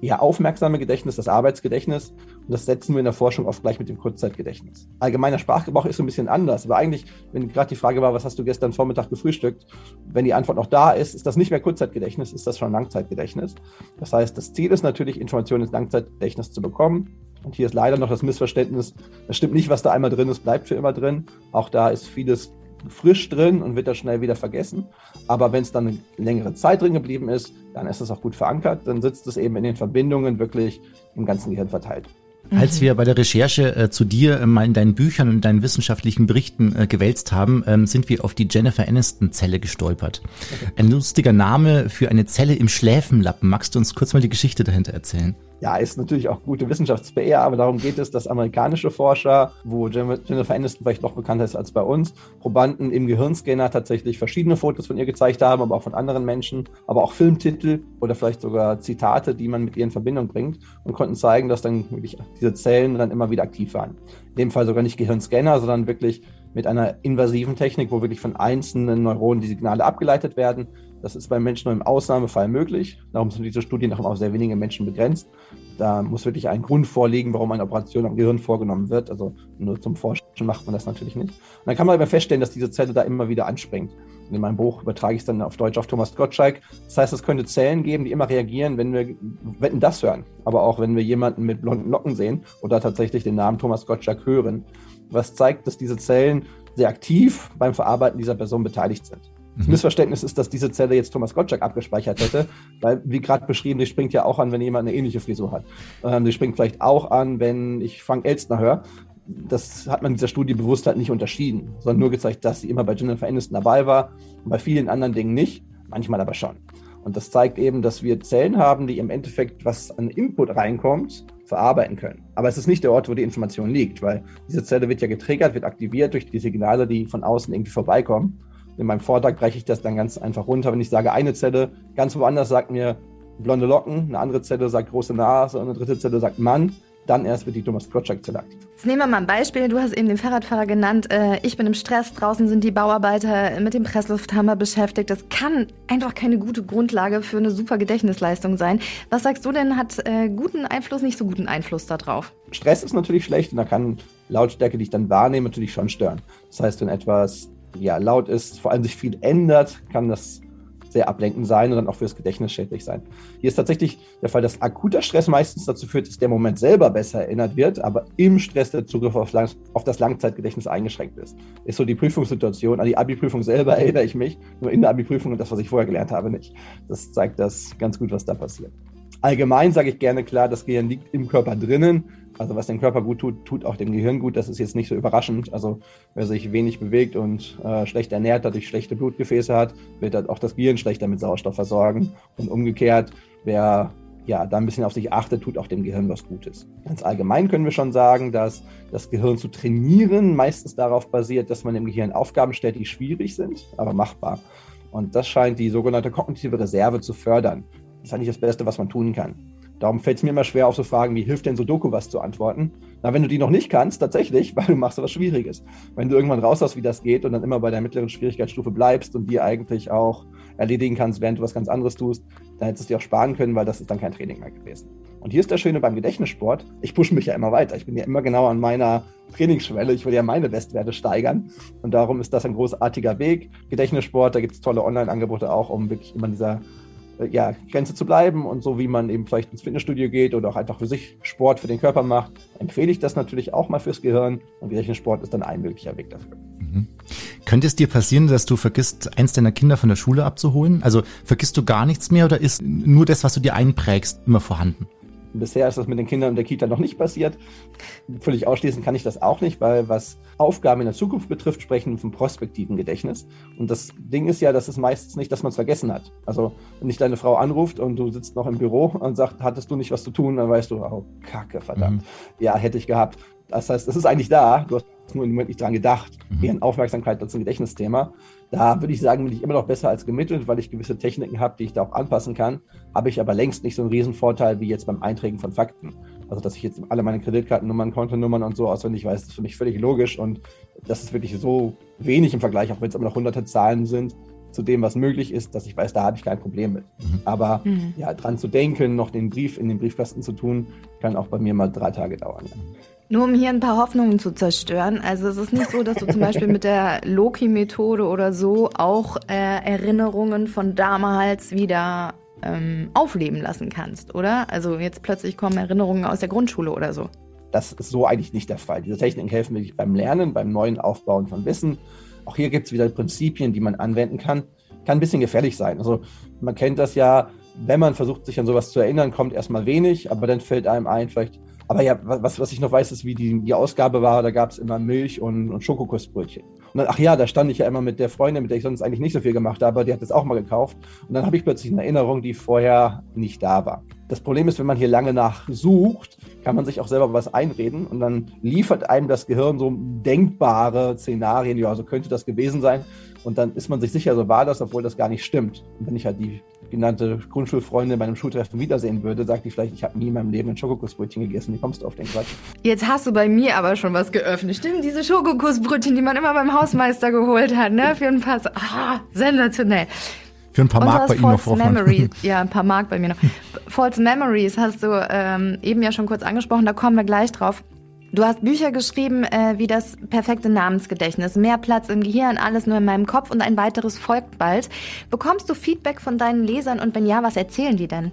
Speaker 7: eher aufmerksame Gedächtnis, das Arbeitsgedächtnis. Und das setzen wir in der Forschung oft gleich mit dem Kurzzeitgedächtnis. Allgemeiner Sprachgebrauch ist so ein bisschen anders. Aber eigentlich, wenn gerade die Frage war, was hast du gestern Vormittag gefrühstückt, wenn die Antwort noch da ist, ist das nicht mehr Kurzzeitgedächtnis, ist das schon Langzeitgedächtnis. Das heißt, das Ziel ist natürlich, Informationen ins Langzeitgedächtnis zu bekommen. Und hier ist leider noch das Missverständnis, das stimmt nicht, was da einmal drin ist, bleibt für immer drin. Auch da ist vieles frisch drin und wird das schnell wieder vergessen. Aber wenn es dann eine längere Zeit drin geblieben ist, dann ist es auch gut verankert. Dann sitzt es eben in den Verbindungen wirklich im ganzen Gehirn verteilt.
Speaker 1: Als wir bei der Recherche äh, zu dir äh, mal in deinen Büchern und deinen wissenschaftlichen Berichten äh, gewälzt haben, ähm, sind wir auf die Jennifer Aniston-Zelle gestolpert. Okay. Ein lustiger Name für eine Zelle im Schläfenlappen. Magst du uns kurz mal die Geschichte dahinter erzählen?
Speaker 7: Ja, ist natürlich auch gute Wissenschafts-PR, aber darum geht es, dass amerikanische Forscher, wo Jennifer Aniston vielleicht noch bekannter ist als bei uns, Probanden im Gehirnscanner tatsächlich verschiedene Fotos von ihr gezeigt haben, aber auch von anderen Menschen, aber auch Filmtitel oder vielleicht sogar Zitate, die man mit ihr in Verbindung bringt und konnten zeigen, dass dann wirklich diese Zellen dann immer wieder aktiv waren. In dem Fall sogar nicht Gehirnscanner, sondern wirklich mit einer invasiven Technik, wo wirklich von einzelnen Neuronen die Signale abgeleitet werden das ist bei Menschen nur im Ausnahmefall möglich. Darum sind diese Studien auch auf sehr wenige Menschen begrenzt. Da muss wirklich ein Grund vorliegen, warum eine Operation am Gehirn vorgenommen wird. Also nur zum Forschen macht man das natürlich nicht. Und dann kann man aber feststellen, dass diese Zelle da immer wieder anspringt. Und in meinem Buch übertrage ich es dann auf Deutsch auf Thomas Gottschalk. Das heißt, es könnte Zellen geben, die immer reagieren, wenn wir wenn das hören. Aber auch wenn wir jemanden mit blonden Locken sehen oder tatsächlich den Namen Thomas Gottschalk hören. Was zeigt, dass diese Zellen sehr aktiv beim Verarbeiten dieser Person beteiligt sind. Das mhm. Missverständnis ist, dass diese Zelle jetzt Thomas Gottschalk abgespeichert hätte, weil, wie gerade beschrieben, die springt ja auch an, wenn jemand eine ähnliche Frisur hat. Ähm, die springt vielleicht auch an, wenn ich Frank Elstner höre. Das hat man in dieser Studie bewusst halt nicht unterschieden, sondern nur gezeigt, dass sie immer bei Jennifer Aniston dabei war und bei vielen anderen Dingen nicht, manchmal aber schon. Und das zeigt eben, dass wir Zellen haben, die im Endeffekt, was an Input reinkommt, verarbeiten können. Aber es ist nicht der Ort, wo die Information liegt, weil diese Zelle wird ja getriggert, wird aktiviert durch die Signale, die von außen irgendwie vorbeikommen. In meinem Vortrag breche ich das dann ganz einfach runter. Wenn ich sage, eine Zelle ganz woanders sagt mir blonde Locken, eine andere Zelle sagt große Nase und eine dritte Zelle sagt Mann, dann erst wird die Thomas Project-Zelle aktiv.
Speaker 2: Jetzt nehmen wir mal ein Beispiel. Du hast eben den Fahrradfahrer genannt. Äh, ich bin im Stress, draußen sind die Bauarbeiter mit dem Presslufthammer beschäftigt. Das kann einfach keine gute Grundlage für eine super Gedächtnisleistung sein. Was sagst du denn, hat äh, guten Einfluss, nicht so guten Einfluss darauf?
Speaker 7: Stress ist natürlich schlecht und da kann Lautstärke, die ich dann wahrnehme, natürlich schon stören. Das heißt, wenn etwas ja, laut ist, vor allem sich viel ändert, kann das sehr ablenkend sein und dann auch fürs Gedächtnis schädlich sein. Hier ist tatsächlich der Fall, dass akuter Stress meistens dazu führt, dass der Moment selber besser erinnert wird, aber im Stress der Zugriff auf, lang, auf das Langzeitgedächtnis eingeschränkt ist. Ist so die Prüfungssituation. An die Abi-Prüfung selber erinnere ich mich, nur in der Abi-Prüfung und das, was ich vorher gelernt habe, nicht. Das zeigt das ganz gut, was da passiert. Allgemein sage ich gerne klar, das Gehirn liegt im Körper drinnen. Also was dem Körper gut tut, tut auch dem Gehirn gut. Das ist jetzt nicht so überraschend. Also wer sich wenig bewegt und äh, schlecht ernährt, dadurch schlechte Blutgefäße hat, wird halt auch das Gehirn schlechter mit Sauerstoff versorgen. Und umgekehrt, wer ja, da ein bisschen auf sich achtet, tut auch dem Gehirn was Gutes. Ganz allgemein können wir schon sagen, dass das Gehirn zu trainieren meistens darauf basiert, dass man im Gehirn Aufgaben stellt, die schwierig sind, aber machbar. Und das scheint die sogenannte kognitive Reserve zu fördern. Das ist eigentlich das Beste, was man tun kann. Darum fällt es mir immer schwer, auf so Fragen wie, hilft denn Sudoku was zu antworten? Na, wenn du die noch nicht kannst, tatsächlich, weil du machst was Schwieriges. Wenn du irgendwann raus hast, wie das geht und dann immer bei der mittleren Schwierigkeitsstufe bleibst und die eigentlich auch erledigen kannst, während du was ganz anderes tust, dann hättest du dir auch sparen können, weil das ist dann kein Training mehr gewesen. Und hier ist das Schöne beim Gedächtnissport, ich pushe mich ja immer weiter. Ich bin ja immer genau an meiner Trainingsschwelle. Ich will ja meine Bestwerte steigern. Und darum ist das ein großartiger Weg. Gedächtnissport, da gibt es tolle Online-Angebote auch, um wirklich immer dieser ja, Grenze zu bleiben und so wie man eben vielleicht ins Fitnessstudio geht oder auch einfach für sich Sport für den Körper macht, empfehle ich das natürlich auch mal fürs Gehirn und Gedächtnissport ist dann ein möglicher Weg dafür. Mhm.
Speaker 1: Könnte es dir passieren, dass du vergisst, eins deiner Kinder von der Schule abzuholen? Also vergisst du gar nichts mehr oder ist nur das, was du dir einprägst, immer vorhanden?
Speaker 7: Bisher ist das mit den Kindern in der Kita noch nicht passiert. Völlig ausschließen kann ich das auch nicht, weil was Aufgaben in der Zukunft betrifft, sprechen wir vom prospektiven Gedächtnis. Und das Ding ist ja, dass es meistens nicht, dass man es vergessen hat. Also wenn dich deine Frau anruft und du sitzt noch im Büro und sagt, hattest du nicht was zu tun, dann weißt du, oh, Kacke, verdammt. Mhm. Ja, hätte ich gehabt. Das heißt, es ist eigentlich da, du hast nur im Moment nicht dran gedacht. Mhm. Eher Aufmerksamkeit als ein Gedächtnisthema. Da würde ich sagen, bin ich immer noch besser als gemittelt, weil ich gewisse Techniken habe, die ich da auch anpassen kann. Habe ich aber längst nicht so einen Riesenvorteil wie jetzt beim Eintragen von Fakten. Also, dass ich jetzt alle meine Kreditkartennummern, Kontonummern und so auswendig weiß, ist für mich völlig logisch. Und das ist wirklich so wenig im Vergleich, auch wenn es immer noch hunderte Zahlen sind, zu dem, was möglich ist, dass ich weiß, da habe ich kein Problem mit. Mhm. Aber mhm. ja, dran zu denken, noch den Brief in den Briefkasten zu tun, kann auch bei mir mal drei Tage dauern. Ja.
Speaker 2: Nur um hier ein paar Hoffnungen zu zerstören. Also es ist nicht so, dass du zum Beispiel mit der Loki-Methode oder so auch äh, Erinnerungen von damals wieder ähm, aufleben lassen kannst, oder? Also jetzt plötzlich kommen Erinnerungen aus der Grundschule oder so.
Speaker 7: Das ist so eigentlich nicht der Fall. Diese Techniken helfen wirklich beim Lernen, beim neuen Aufbauen von Wissen. Auch hier gibt es wieder Prinzipien, die man anwenden kann. Kann ein bisschen gefährlich sein. Also man kennt das ja, wenn man versucht, sich an sowas zu erinnern, kommt erstmal wenig, aber dann fällt einem ein, vielleicht aber ja, was, was ich noch weiß, ist, wie die, die Ausgabe war. Da gab es immer Milch und, und Schokokussbrötchen. Und dann, ach ja, da stand ich ja immer mit der Freundin, mit der ich sonst eigentlich nicht so viel gemacht habe, die hat das auch mal gekauft. Und dann habe ich plötzlich eine Erinnerung, die vorher nicht da war. Das Problem ist, wenn man hier lange nachsucht, kann man sich auch selber was einreden und dann liefert einem das Gehirn so denkbare Szenarien, ja, so könnte das gewesen sein. Und dann ist man sich sicher, so war das, obwohl das gar nicht stimmt. Und wenn ich halt die genannte Grundschulfreundin bei einem Schultreffen wiedersehen würde, sagt die vielleicht, ich habe nie in meinem Leben ein Schokokussbrötchen gegessen. Wie kommst du auf den Quatsch?
Speaker 2: Jetzt hast du bei mir aber schon was geöffnet. Stimmt, diese Schokokussbrötchen, die man immer beim Hausmeister geholt hat, ne? Für ein paar, ah, sensationell.
Speaker 1: Für ein paar Mark bei Ihnen noch
Speaker 2: Memories, ja, ein paar Mark bei mir noch. False Memories hast du ähm, eben ja schon kurz angesprochen, da kommen wir gleich drauf. Du hast Bücher geschrieben äh, wie das perfekte Namensgedächtnis, mehr Platz im Gehirn, alles nur in meinem Kopf und ein weiteres folgt bald. Bekommst du Feedback von deinen Lesern und wenn ja, was erzählen die denn?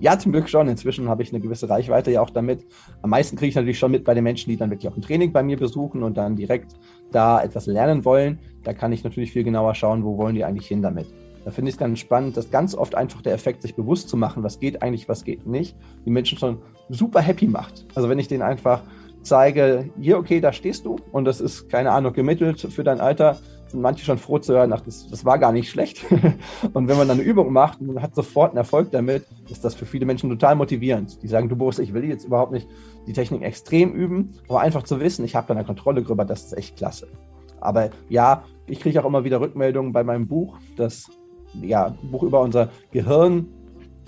Speaker 7: Ja, zum Glück schon. Inzwischen habe ich eine gewisse Reichweite ja auch damit. Am meisten kriege ich natürlich schon mit bei den Menschen, die dann wirklich auch ein Training bei mir besuchen und dann direkt da etwas lernen wollen. Da kann ich natürlich viel genauer schauen, wo wollen die eigentlich hin damit. Da finde ich es ganz spannend, dass ganz oft einfach der Effekt, sich bewusst zu machen, was geht eigentlich, was geht nicht, die Menschen schon super happy macht. Also wenn ich denen einfach zeige, hier, okay, da stehst du und das ist, keine Ahnung, gemittelt für dein Alter, sind manche schon froh zu hören, ach, das, das war gar nicht schlecht. und wenn man dann eine Übung macht und hat sofort einen Erfolg damit, ist das für viele Menschen total motivierend. Die sagen, du Boris, ich will jetzt überhaupt nicht die Technik extrem üben, aber einfach zu wissen, ich habe da eine Kontrolle drüber, das ist echt klasse. Aber ja, ich kriege auch immer wieder Rückmeldungen bei meinem Buch, das ja, Buch über unser Gehirn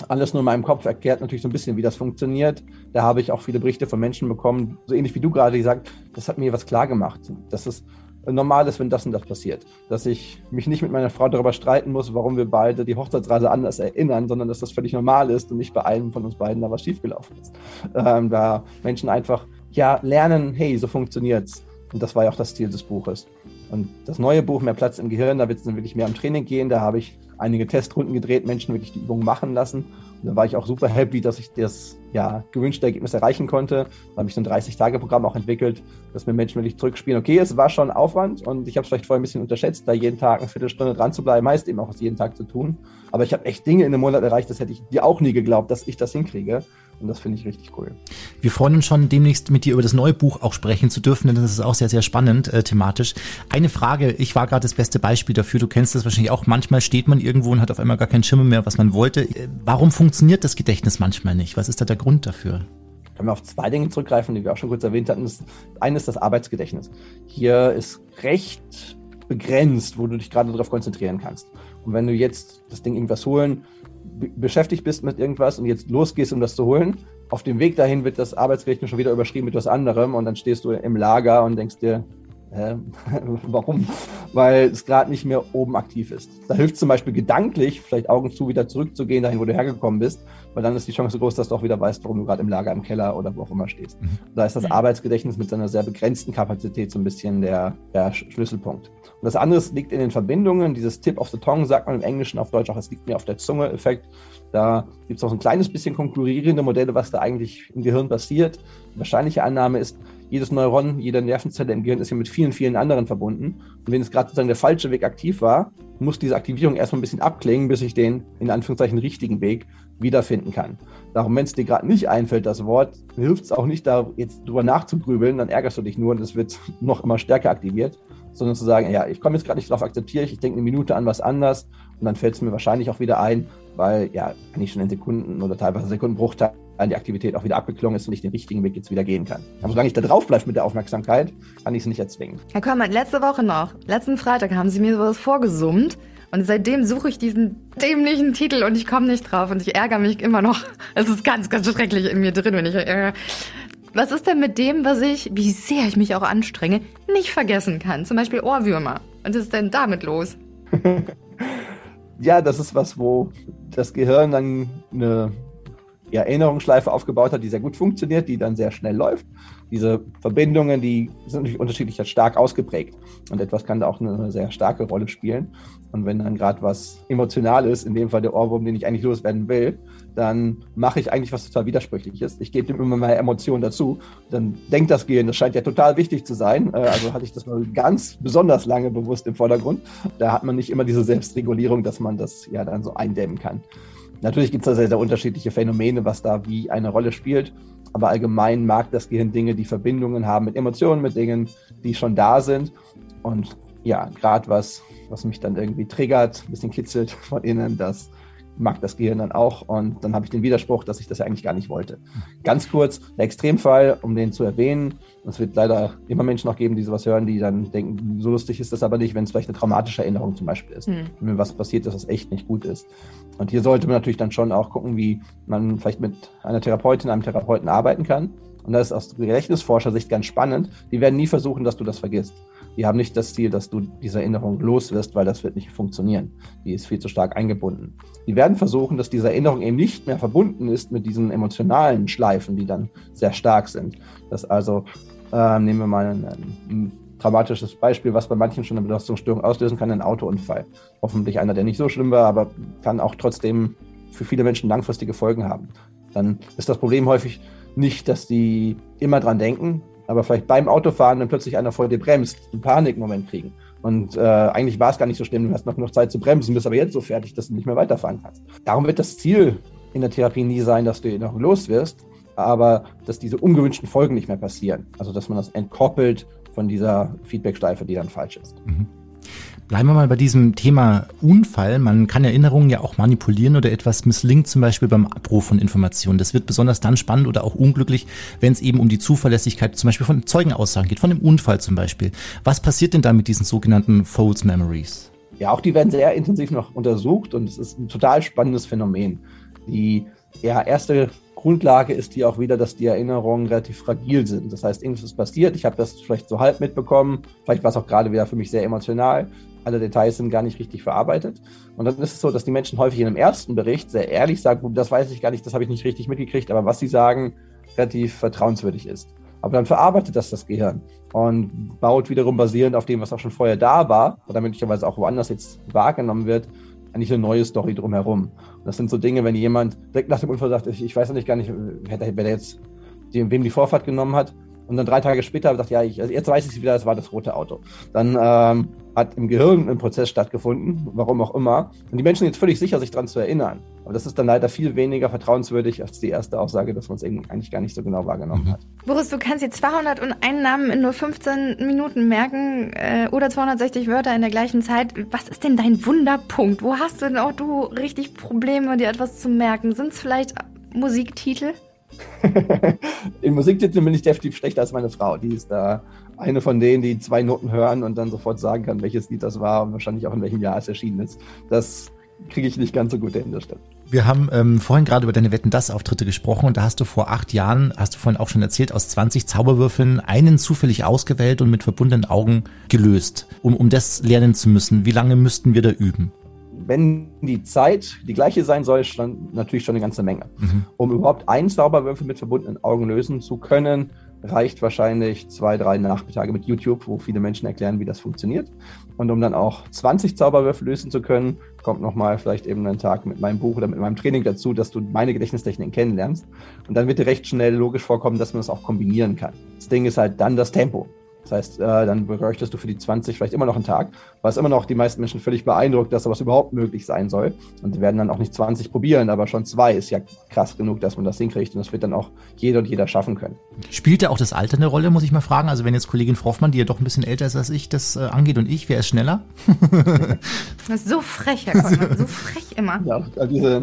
Speaker 7: alles nur in meinem Kopf erklärt natürlich so ein bisschen, wie das funktioniert. Da habe ich auch viele Berichte von Menschen bekommen, so ähnlich wie du gerade gesagt, das hat mir was klar gemacht. Das ist normal ist, wenn das und das passiert. Dass ich mich nicht mit meiner Frau darüber streiten muss, warum wir beide die Hochzeitsreise anders erinnern, sondern dass das völlig normal ist und nicht bei einem von uns beiden da was schiefgelaufen ist. Ähm, da Menschen einfach ja lernen, hey, so funktioniert's. Und das war ja auch das Ziel des Buches. Und das neue Buch, Mehr Platz im Gehirn, da wird es dann wirklich mehr am Training gehen. Da habe ich einige Testrunden gedreht, Menschen wirklich die Übungen machen lassen. Da war ich auch super happy, dass ich das ja, gewünschte Ergebnis erreichen konnte. Da habe ich so ein 30-Tage-Programm auch entwickelt, dass mir Menschen wirklich zurückspielen. Okay, es war schon Aufwand und ich habe es vielleicht vorher ein bisschen unterschätzt, da jeden Tag eine Viertelstunde dran zu bleiben, heißt eben auch jeden Tag zu tun. Aber ich habe echt Dinge in einem Monat erreicht, das hätte ich dir auch nie geglaubt, dass ich das hinkriege. Und das finde ich richtig cool.
Speaker 1: Wir freuen uns schon, demnächst mit dir über das neue Buch auch sprechen zu dürfen, denn das ist auch sehr, sehr spannend äh, thematisch. Eine Frage, ich war gerade das beste Beispiel dafür, du kennst das wahrscheinlich auch. Manchmal steht man irgendwo und hat auf einmal gar keinen Schimmer mehr, was man wollte. Äh, warum funktioniert das Gedächtnis manchmal nicht? Was ist da der Grund dafür?
Speaker 7: Können wir auf zwei Dinge zurückgreifen, die wir auch schon kurz erwähnt hatten. Das eine ist das Arbeitsgedächtnis. Hier ist recht begrenzt, wo du dich gerade darauf konzentrieren kannst. Und wenn du jetzt das Ding irgendwas holen, beschäftigt bist mit irgendwas und jetzt losgehst, um das zu holen, auf dem Weg dahin wird das Arbeitsgedächtnis schon wieder überschrieben mit was anderem und dann stehst du im Lager und denkst dir, hä, warum? Weil es gerade nicht mehr oben aktiv ist. Da hilft zum Beispiel gedanklich, vielleicht Augen zu, wieder zurückzugehen, dahin, wo du hergekommen bist, weil dann ist die Chance groß, dass du auch wieder weißt, warum du gerade im Lager, im Keller oder wo auch immer stehst. Mhm. Da ist das Arbeitsgedächtnis mit seiner sehr begrenzten Kapazität so ein bisschen der, der Schlüsselpunkt. Und das andere liegt in den Verbindungen. Dieses Tip of the Tongue sagt man im Englischen, auf Deutsch auch, es liegt mir auf der Zunge-Effekt. Da gibt es noch ein kleines bisschen konkurrierende Modelle, was da eigentlich im Gehirn passiert. Die wahrscheinliche Annahme ist, jedes Neuron, jede Nervenzelle im Gehirn ist ja mit vielen, vielen anderen verbunden. Und wenn es gerade sozusagen der falsche Weg aktiv war, muss diese Aktivierung erstmal ein bisschen abklingen, bis ich den in Anführungszeichen richtigen Weg wiederfinden kann. Darum, wenn es dir gerade nicht einfällt, das Wort, hilft es auch nicht, da jetzt drüber nachzugrübeln, dann ärgerst du dich nur und es wird noch immer stärker aktiviert, sondern zu sagen, ja, ich komme jetzt gerade nicht drauf, akzeptiere ich, ich denke eine Minute an was anders und dann fällt es mir wahrscheinlich auch wieder ein, weil ja, wenn ich schon in Sekunden oder teilweise Sekundenbruchteilen die Aktivität auch wieder abgeklungen ist und ich den richtigen Weg jetzt wieder gehen kann. Aber solange ich da drauf bleibe mit der Aufmerksamkeit, kann ich es nicht erzwingen.
Speaker 2: Herr Körmann, letzte Woche noch, letzten Freitag haben Sie mir sowas vorgesummt. Und seitdem suche ich diesen dämlichen Titel und ich komme nicht drauf und ich ärgere mich immer noch. Es ist ganz, ganz schrecklich in mir drin, wenn ich ärgere. Was ist denn mit dem, was ich, wie sehr ich mich auch anstrenge, nicht vergessen kann? Zum Beispiel Ohrwürmer. Was ist denn damit los?
Speaker 7: ja, das ist was, wo das Gehirn dann eine Erinnerungsschleife aufgebaut hat, die sehr gut funktioniert, die dann sehr schnell läuft. Diese Verbindungen, die sind natürlich unterschiedlich stark ausgeprägt. Und etwas kann da auch eine sehr starke Rolle spielen. Und wenn dann gerade was Emotionales, in dem Fall der Ohrwurm, den ich eigentlich loswerden will, dann mache ich eigentlich was total Widersprüchliches. Ich gebe dem immer mehr Emotionen dazu. Dann denkt das Gehirn, das scheint ja total wichtig zu sein. Äh, also hatte ich das mal ganz besonders lange bewusst im Vordergrund. Da hat man nicht immer diese Selbstregulierung, dass man das ja dann so eindämmen kann. Natürlich gibt es da sehr, sehr unterschiedliche Phänomene, was da wie eine Rolle spielt. Aber allgemein mag das Gehirn Dinge, die Verbindungen haben mit Emotionen, mit Dingen, die schon da sind. Und ja, gerade was, was mich dann irgendwie triggert, ein bisschen kitzelt von innen, das mag das Gehirn dann auch. Und dann habe ich den Widerspruch, dass ich das ja eigentlich gar nicht wollte. Ganz kurz, der Extremfall, um den zu erwähnen. Es wird leider immer Menschen noch geben, die sowas hören, die dann denken, so lustig ist das aber nicht, wenn es vielleicht eine traumatische Erinnerung zum Beispiel ist. Mhm. Wenn was passiert ist, was echt nicht gut ist. Und hier sollte man natürlich dann schon auch gucken, wie man vielleicht mit einer Therapeutin, einem Therapeuten arbeiten kann. Und das ist aus Gedächtnisforscher-Sicht ganz spannend. Die werden nie versuchen, dass du das vergisst. Die haben nicht das Ziel, dass du diese Erinnerung los wirst, weil das wird nicht funktionieren. Die ist viel zu stark eingebunden. Die werden versuchen, dass diese Erinnerung eben nicht mehr verbunden ist mit diesen emotionalen Schleifen, die dann sehr stark sind. Dass also, äh, nehmen wir mal ein, ein dramatisches Beispiel, was bei manchen schon eine Belastungsstörung auslösen kann, ein Autounfall. Hoffentlich einer, der nicht so schlimm war, aber kann auch trotzdem für viele Menschen langfristige Folgen haben. Dann ist das Problem häufig nicht, dass die immer dran denken, aber vielleicht beim Autofahren dann plötzlich einer vor dir bremst, einen Panikmoment kriegen. Und äh, eigentlich war es gar nicht so schlimm, du hast noch genug Zeit zu bremsen, bist aber jetzt so fertig, dass du nicht mehr weiterfahren kannst. Darum wird das Ziel in der Therapie nie sein, dass du noch los wirst, aber dass diese ungewünschten Folgen nicht mehr passieren. Also dass man das entkoppelt von dieser Feedbackschleife, die dann falsch ist. Mhm.
Speaker 1: Bleiben wir mal bei diesem Thema Unfall. Man kann Erinnerungen ja auch manipulieren oder etwas misslingt, zum Beispiel beim Abruf von Informationen. Das wird besonders dann spannend oder auch unglücklich, wenn es eben um die Zuverlässigkeit zum Beispiel von Zeugenaussagen geht, von dem Unfall zum Beispiel. Was passiert denn da mit diesen sogenannten False Memories?
Speaker 7: Ja, auch die werden sehr intensiv noch untersucht und es ist ein total spannendes Phänomen. Die ja, erste Grundlage ist die auch wieder, dass die Erinnerungen relativ fragil sind. Das heißt, irgendwas ist passiert, ich habe das vielleicht so halb mitbekommen, vielleicht war es auch gerade wieder für mich sehr emotional, alle Details sind gar nicht richtig verarbeitet. Und dann ist es so, dass die Menschen häufig in einem ersten Bericht sehr ehrlich sagen, das weiß ich gar nicht, das habe ich nicht richtig mitgekriegt, aber was sie sagen, relativ vertrauenswürdig ist. Aber dann verarbeitet das das Gehirn und baut wiederum basierend auf dem, was auch schon vorher da war, oder möglicherweise auch woanders jetzt wahrgenommen wird, eigentlich eine neue Story drumherum. Und das sind so Dinge, wenn jemand direkt nach dem Unfall sagt, ich, ich weiß nicht gar nicht, wer, wer jetzt, wem die Vorfahrt genommen hat, und dann drei Tage später sagt, ja, ich, also jetzt weiß ich wieder, es war das rote Auto. Dann ähm, hat im Gehirn ein Prozess stattgefunden, warum auch immer. Und die Menschen sind jetzt völlig sicher, sich daran zu erinnern. Aber das ist dann leider viel weniger vertrauenswürdig als die erste Aussage, dass man es eigentlich gar nicht so genau wahrgenommen mhm. hat.
Speaker 2: Boris, du kannst jetzt 201 Namen in nur 15 Minuten merken äh, oder 260 Wörter in der gleichen Zeit. Was ist denn dein Wunderpunkt? Wo hast du denn auch du richtig Probleme, dir etwas zu merken? Sind es vielleicht Musiktitel?
Speaker 7: In Musiktiteln bin ich definitiv schlechter als meine Frau. Die ist da eine von denen, die zwei Noten hören und dann sofort sagen kann, welches Lied das war und wahrscheinlich auch in welchem Jahr es erschienen ist. Das kriege ich nicht ganz so gut hin, das stimmt.
Speaker 1: Wir haben ähm, vorhin gerade über deine Wetten das Auftritte gesprochen und da hast du vor acht Jahren, hast du vorhin auch schon erzählt, aus 20 Zauberwürfeln einen zufällig ausgewählt und mit verbundenen Augen gelöst, um, um das lernen zu müssen. Wie lange müssten wir da üben?
Speaker 7: Wenn die Zeit die gleiche sein soll, schon, natürlich schon eine ganze Menge. Mhm. Um überhaupt einen Zauberwürfel mit verbundenen Augen lösen zu können, reicht wahrscheinlich zwei, drei Nachmittage mit YouTube, wo viele Menschen erklären, wie das funktioniert. Und um dann auch 20 Zauberwürfel lösen zu können, kommt nochmal vielleicht eben ein Tag mit meinem Buch oder mit meinem Training dazu, dass du meine Gedächtnistechniken kennenlernst. Und dann wird dir recht schnell logisch vorkommen, dass man das auch kombinieren kann. Das Ding ist halt dann das Tempo. Das heißt, äh, dann bräuchtest du für die 20 vielleicht immer noch einen Tag, was immer noch die meisten Menschen völlig beeindruckt, dass sowas überhaupt möglich sein soll. Und die werden dann auch nicht 20 probieren, aber schon zwei ist ja krass genug, dass man das hinkriegt. Und das wird dann auch jeder und jeder schaffen können.
Speaker 1: Spielt ja auch das Alter eine Rolle, muss ich mal fragen? Also wenn jetzt Kollegin Froffmann, die ja doch ein bisschen älter ist als ich, das äh, angeht und ich, wer ist schneller?
Speaker 2: das ist so frech, Herr Kollmann, so frech immer.
Speaker 7: Ja, diese,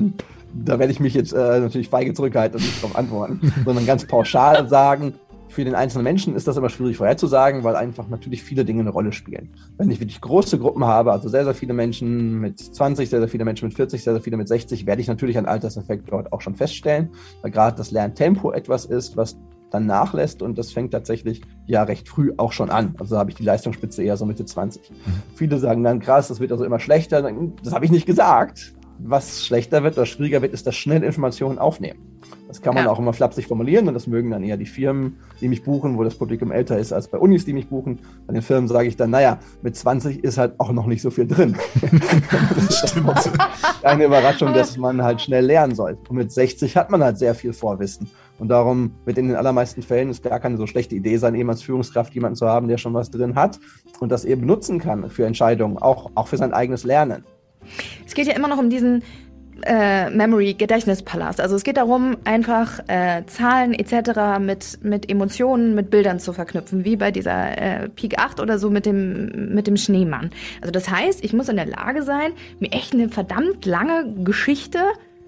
Speaker 7: da werde ich mich jetzt äh, natürlich feige zurückhalten und nicht darauf antworten, sondern ganz pauschal sagen, für den einzelnen Menschen ist das immer schwierig vorherzusagen, weil einfach natürlich viele Dinge eine Rolle spielen. Wenn ich wirklich große Gruppen habe, also sehr, sehr viele Menschen mit 20, sehr, sehr viele Menschen mit 40, sehr, sehr viele mit 60, werde ich natürlich einen Alterseffekt dort auch schon feststellen, weil gerade das Lerntempo etwas ist, was dann nachlässt und das fängt tatsächlich ja recht früh auch schon an. Also habe ich die Leistungsspitze eher so Mitte 20. Mhm. Viele sagen dann, krass, das wird also immer schlechter. Das habe ich nicht gesagt. Was schlechter wird oder schwieriger wird, ist das schnell Informationen aufnehmen. Das kann man ja. auch immer flapsig formulieren und das mögen dann eher die Firmen, die mich buchen, wo das Publikum älter ist als bei Unis, die mich buchen. Bei den Firmen sage ich dann, naja, mit 20 ist halt auch noch nicht so viel drin. das ist eine Überraschung, dass man halt schnell lernen soll. Und mit 60 hat man halt sehr viel Vorwissen. Und darum wird in den allermeisten Fällen es gar keine so schlechte Idee sein, eben als Führungskraft jemanden zu haben, der schon was drin hat und das eben nutzen kann für Entscheidungen, auch, auch für sein eigenes Lernen.
Speaker 2: Es geht ja immer noch um diesen äh, Memory Gedächtnispalast. Also es geht darum, einfach äh, Zahlen etc. mit mit Emotionen, mit Bildern zu verknüpfen, wie bei dieser äh, Peak 8 oder so mit dem mit dem Schneemann. Also das heißt, ich muss in der Lage sein, mir echt eine verdammt lange Geschichte,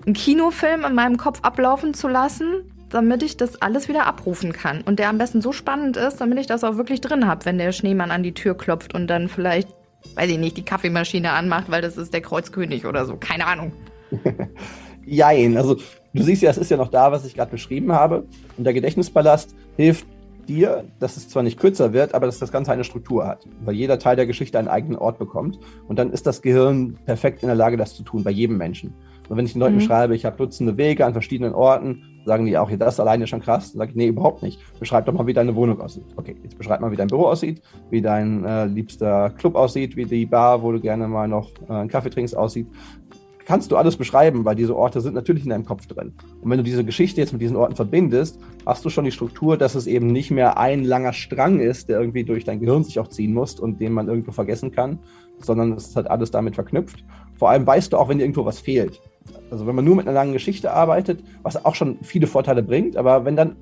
Speaker 2: einen Kinofilm in meinem Kopf ablaufen zu lassen, damit ich das alles wieder abrufen kann und der am besten so spannend ist, damit ich das auch wirklich drin habe, wenn der Schneemann an die Tür klopft und dann vielleicht weiß ich nicht, die Kaffeemaschine anmacht, weil das ist der Kreuzkönig oder so. Keine Ahnung.
Speaker 7: Jein, also du siehst ja, es ist ja noch da, was ich gerade beschrieben habe. Und der Gedächtnispalast hilft dir, dass es zwar nicht kürzer wird, aber dass das Ganze eine Struktur hat, weil jeder Teil der Geschichte einen eigenen Ort bekommt. Und dann ist das Gehirn perfekt in der Lage, das zu tun, bei jedem Menschen. Und wenn ich den Leuten mhm. schreibe, ich habe Dutzende Wege an verschiedenen Orten, sagen die auch, ja, das alleine ist schon krass. Dann sage ich, nee, überhaupt nicht. Beschreib doch mal, wie deine Wohnung aussieht. Okay, jetzt beschreib mal, wie dein Büro aussieht, wie dein äh, liebster Club aussieht, wie die Bar, wo du gerne mal noch äh, einen Kaffee trinkst, aussieht kannst du alles beschreiben, weil diese Orte sind natürlich in deinem Kopf drin. Und wenn du diese Geschichte jetzt mit diesen Orten verbindest, hast du schon die Struktur, dass es eben nicht mehr ein langer Strang ist, der irgendwie durch dein Gehirn sich auch ziehen muss und den man irgendwo vergessen kann, sondern es ist halt alles damit verknüpft. Vor allem weißt du auch, wenn dir irgendwo was fehlt. Also wenn man nur mit einer langen Geschichte arbeitet, was auch schon viele Vorteile bringt, aber wenn dann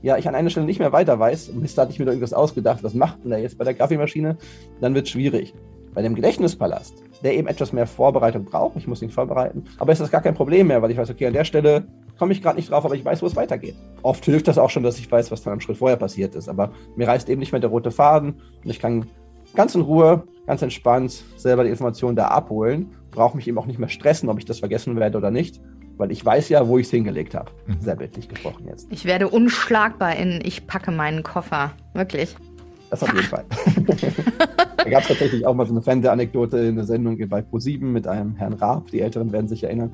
Speaker 7: ja, ich an einer Stelle nicht mehr weiter weiß, Mist, hatte ich mir da irgendwas ausgedacht, was macht denn der jetzt bei der Kaffeemaschine, dann wird es schwierig. Bei dem Gedächtnispalast, der eben etwas mehr Vorbereitung braucht, ich muss ihn vorbereiten, aber ist das gar kein Problem mehr, weil ich weiß, okay, an der Stelle komme ich gerade nicht drauf, aber ich weiß, wo es weitergeht. Oft hilft das auch schon, dass ich weiß, was dann am Schritt vorher passiert ist, aber mir reißt eben nicht mehr der rote Faden und ich kann ganz in Ruhe, ganz entspannt selber die Informationen da abholen, brauche mich eben auch nicht mehr stressen, ob ich das vergessen werde oder nicht, Weil ich weiß ja, wo ich es hingelegt habe. Sehr bildlich gesprochen jetzt.
Speaker 2: Ich werde unschlagbar in Ich packe meinen Koffer. Wirklich.
Speaker 7: Das auf jeden Fall. da gab es tatsächlich auch mal so eine Fernsehanekdote in der Sendung bei Pro7 mit einem Herrn Raab. Die Älteren werden sich erinnern.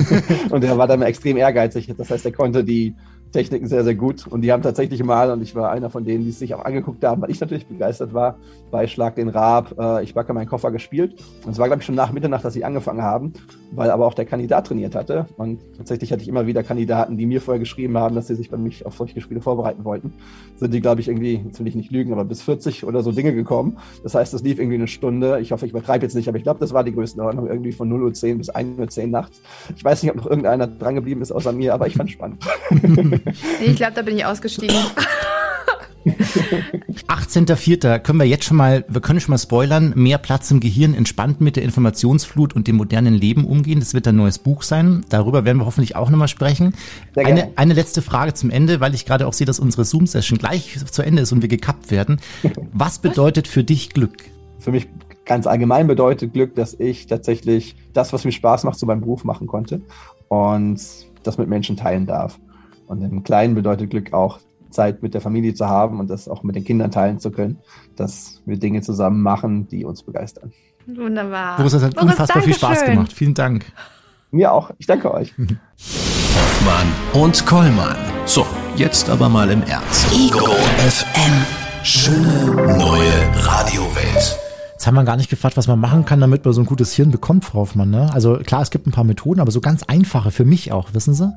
Speaker 7: und der war dann extrem ehrgeizig. Das heißt, er konnte die Techniken sehr, sehr gut. Und die haben tatsächlich mal, und ich war einer von denen, die es sich auch angeguckt haben, weil ich natürlich begeistert war, bei Schlag den Raab, äh, ich backe meinen Koffer gespielt. Und es war, glaube ich, schon nach Mitternacht, dass sie angefangen haben, weil aber auch der Kandidat trainiert hatte. Und tatsächlich hatte ich immer wieder Kandidaten, die mir vorher geschrieben haben, dass sie sich bei mich auf solche Spiele vorbereiten wollten. Sind die, glaube ich, irgendwie, jetzt will ich nicht lügen, aber bis 40 oder so Dinge gekommen. Das heißt, es lief irgendwie eine Stunde. Ich hoffe, ich übertreibe jetzt nicht, aber ich glaube, das war die Größenordnung, irgendwie von 0.10 Uhr bis 1.10 Uhr nachts. Ich weiß nicht, ob noch irgendeiner dran geblieben ist außer mir, aber ich fand spannend.
Speaker 2: Ich glaube, da bin ich ausgestiegen.
Speaker 1: 18.04. können wir jetzt schon mal, wir können schon mal spoilern, mehr Platz im Gehirn, entspannt mit der Informationsflut und dem modernen Leben umgehen. Das wird ein neues Buch sein. Darüber werden wir hoffentlich auch nochmal sprechen. Eine, eine letzte Frage zum Ende, weil ich gerade auch sehe, dass unsere Zoom-Session gleich zu Ende ist und wir gekappt werden. Was bedeutet für dich Glück?
Speaker 7: für mich ganz allgemein bedeutet Glück, dass ich tatsächlich das, was mir Spaß macht, zu meinem Beruf machen konnte und das mit Menschen teilen darf. Und im Kleinen bedeutet Glück auch, Zeit mit der Familie zu haben und das auch mit den Kindern teilen zu können, dass wir Dinge zusammen machen, die uns begeistern.
Speaker 2: Wunderbar.
Speaker 1: Boris, das hat
Speaker 2: Boris,
Speaker 1: unfassbar viel Spaß
Speaker 2: Dankeschön.
Speaker 1: gemacht. Vielen Dank.
Speaker 7: Mir auch. Ich danke euch.
Speaker 3: Hoffmann und Kollmann. So, jetzt aber mal im Ernst. Ego FM. Schöne neue Radiowelt.
Speaker 1: Jetzt haben wir gar nicht gefragt, was man machen kann, damit man so ein gutes Hirn bekommt, Frau Hoffmann. Ne? Also klar, es gibt ein paar Methoden, aber so ganz einfache für mich auch, wissen Sie?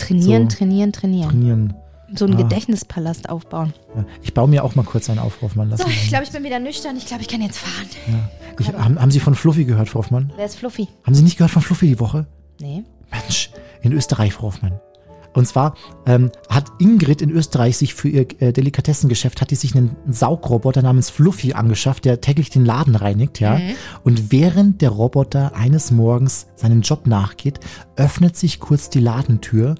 Speaker 2: Trainieren,
Speaker 1: So.
Speaker 2: trainieren, trainieren.
Speaker 1: Trainieren.
Speaker 2: So einen
Speaker 1: Ah.
Speaker 2: Gedächtnispalast aufbauen.
Speaker 1: Ja. Ich baue mir auch mal kurz einen auf, Hoffmann. Lassen
Speaker 2: So, ich glaube, ich bin wieder nüchtern. Ich glaube, ich kann jetzt fahren.
Speaker 1: ich, haben, haben Sie von Fluffy gehört, Frau Hoffmann?
Speaker 2: Wer ist Fluffy?
Speaker 1: Haben Sie nicht gehört von Fluffy die Woche?
Speaker 2: Nee.
Speaker 1: Mensch, in Österreich, Frau Hoffmann. Und zwar ähm, hat Ingrid in Österreich sich für ihr äh, Delikatessengeschäft, hat die sich einen Saugroboter namens Fluffy angeschafft, der täglich den Laden reinigt, ja. Und während der Roboter eines Morgens seinen Job nachgeht, öffnet sich kurz die Ladentür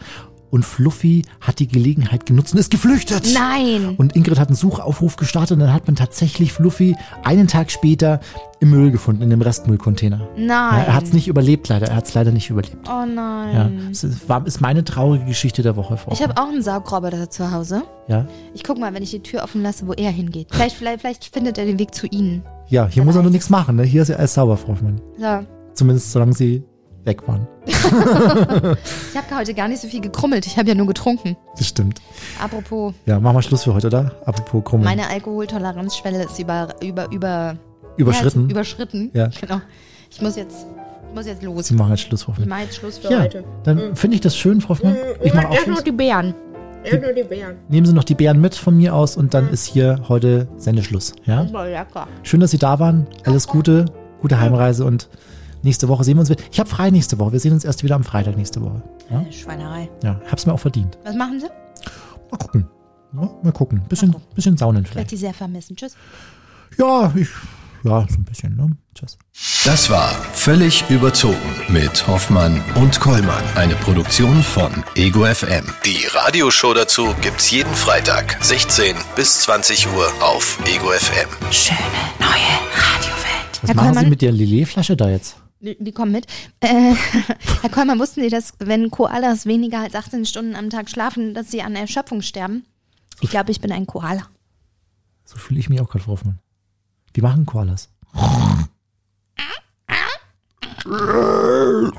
Speaker 1: und Fluffy hat die Gelegenheit genutzt und ist geflüchtet.
Speaker 2: Nein.
Speaker 1: Und Ingrid hat einen Suchaufruf gestartet und dann hat man tatsächlich Fluffy einen Tag später im Müll gefunden, in dem Restmüllcontainer.
Speaker 2: Nein.
Speaker 1: Ja, er hat es nicht überlebt, leider. Er hat es leider nicht überlebt.
Speaker 2: Oh
Speaker 1: Ja,
Speaker 2: nein.
Speaker 1: es ist, war, ist meine traurige Geschichte der Woche, Frau.
Speaker 2: Ich habe auch einen Saugroboter zu Hause.
Speaker 1: ja,
Speaker 2: Ich guck mal, wenn ich die Tür offen lasse, wo er hingeht. Vielleicht, vielleicht, vielleicht findet er den Weg zu Ihnen.
Speaker 1: ja, hier muss er nur nichts machen. Ne? Hier ist ja alles sauber, Frau Hoffmann.
Speaker 2: So.
Speaker 1: Zumindest solange sie weg waren.
Speaker 2: Ich habe heute gar nicht so viel gekrummelt. Ich habe ja nur getrunken.
Speaker 1: Das stimmt.
Speaker 2: Apropos,
Speaker 1: Ja, machen wir Schluss für heute, oder? Apropos Krummel.
Speaker 2: meine Alkoholtoleranzschwelle ist über, über, über,
Speaker 1: Überschritten.
Speaker 2: Ja, überschritten.
Speaker 1: Ja.
Speaker 2: Genau. Ich muss jetzt, ich muss jetzt los.
Speaker 1: Sie machen jetzt Schluss, Frau
Speaker 2: Ich
Speaker 1: Hoffmann.
Speaker 2: mache jetzt Schluss für
Speaker 1: Ja,
Speaker 2: heute.
Speaker 1: dann finde ich das schön, Frau Hoffmann. Ich mache auch
Speaker 2: Erst
Speaker 1: Schluss.
Speaker 2: noch die Beeren.
Speaker 8: Erst nur die Beeren.
Speaker 1: Nehmen Sie noch die Beeren mit von mir aus und dann ist hier heute Sendeschluss. Ja?
Speaker 2: Lecker.
Speaker 1: Schön, dass Sie da waren. Alles Gute, gute Heimreise und nächste Woche sehen wir uns wieder. Ich habe frei nächste Woche. Wir sehen uns erst wieder am Freitag nächste Woche. Ja,
Speaker 2: Schweinerei.
Speaker 1: ja hab's mir auch verdient.
Speaker 2: Was machen Sie?
Speaker 1: Mal gucken. Ja, mal gucken. Bisschen, bisschen saunen
Speaker 2: Ich werde
Speaker 1: vielleicht.
Speaker 2: Sie sehr vermissen. Tschüss.
Speaker 1: Ja, ich, ja, so ein bisschen, ne? Tschüss.
Speaker 3: Das war Völlig überzogen mit Hoffmann und Kollmann. Eine Produktion von Ego FM. Die Radioshow dazu gibt's jeden Freitag, 16 bis 20 Uhr auf Ego FM.
Speaker 6: Schöne neue Radiowelt.
Speaker 1: Was
Speaker 2: Herr
Speaker 1: machen Sie
Speaker 2: Kollmann?
Speaker 1: mit der Lillet-Flasche da jetzt?
Speaker 2: Die, die kommen mit. Äh, Herr Kollmann, wussten Sie, dass wenn Koalas weniger als 18 Stunden am Tag schlafen, dass sie an Erschöpfung sterben? Ich glaube, ich bin ein Koala.
Speaker 1: So fühle ich mich auch gerade, Frau Hoffmann. Wie machen Koalas?
Speaker 2: Äh.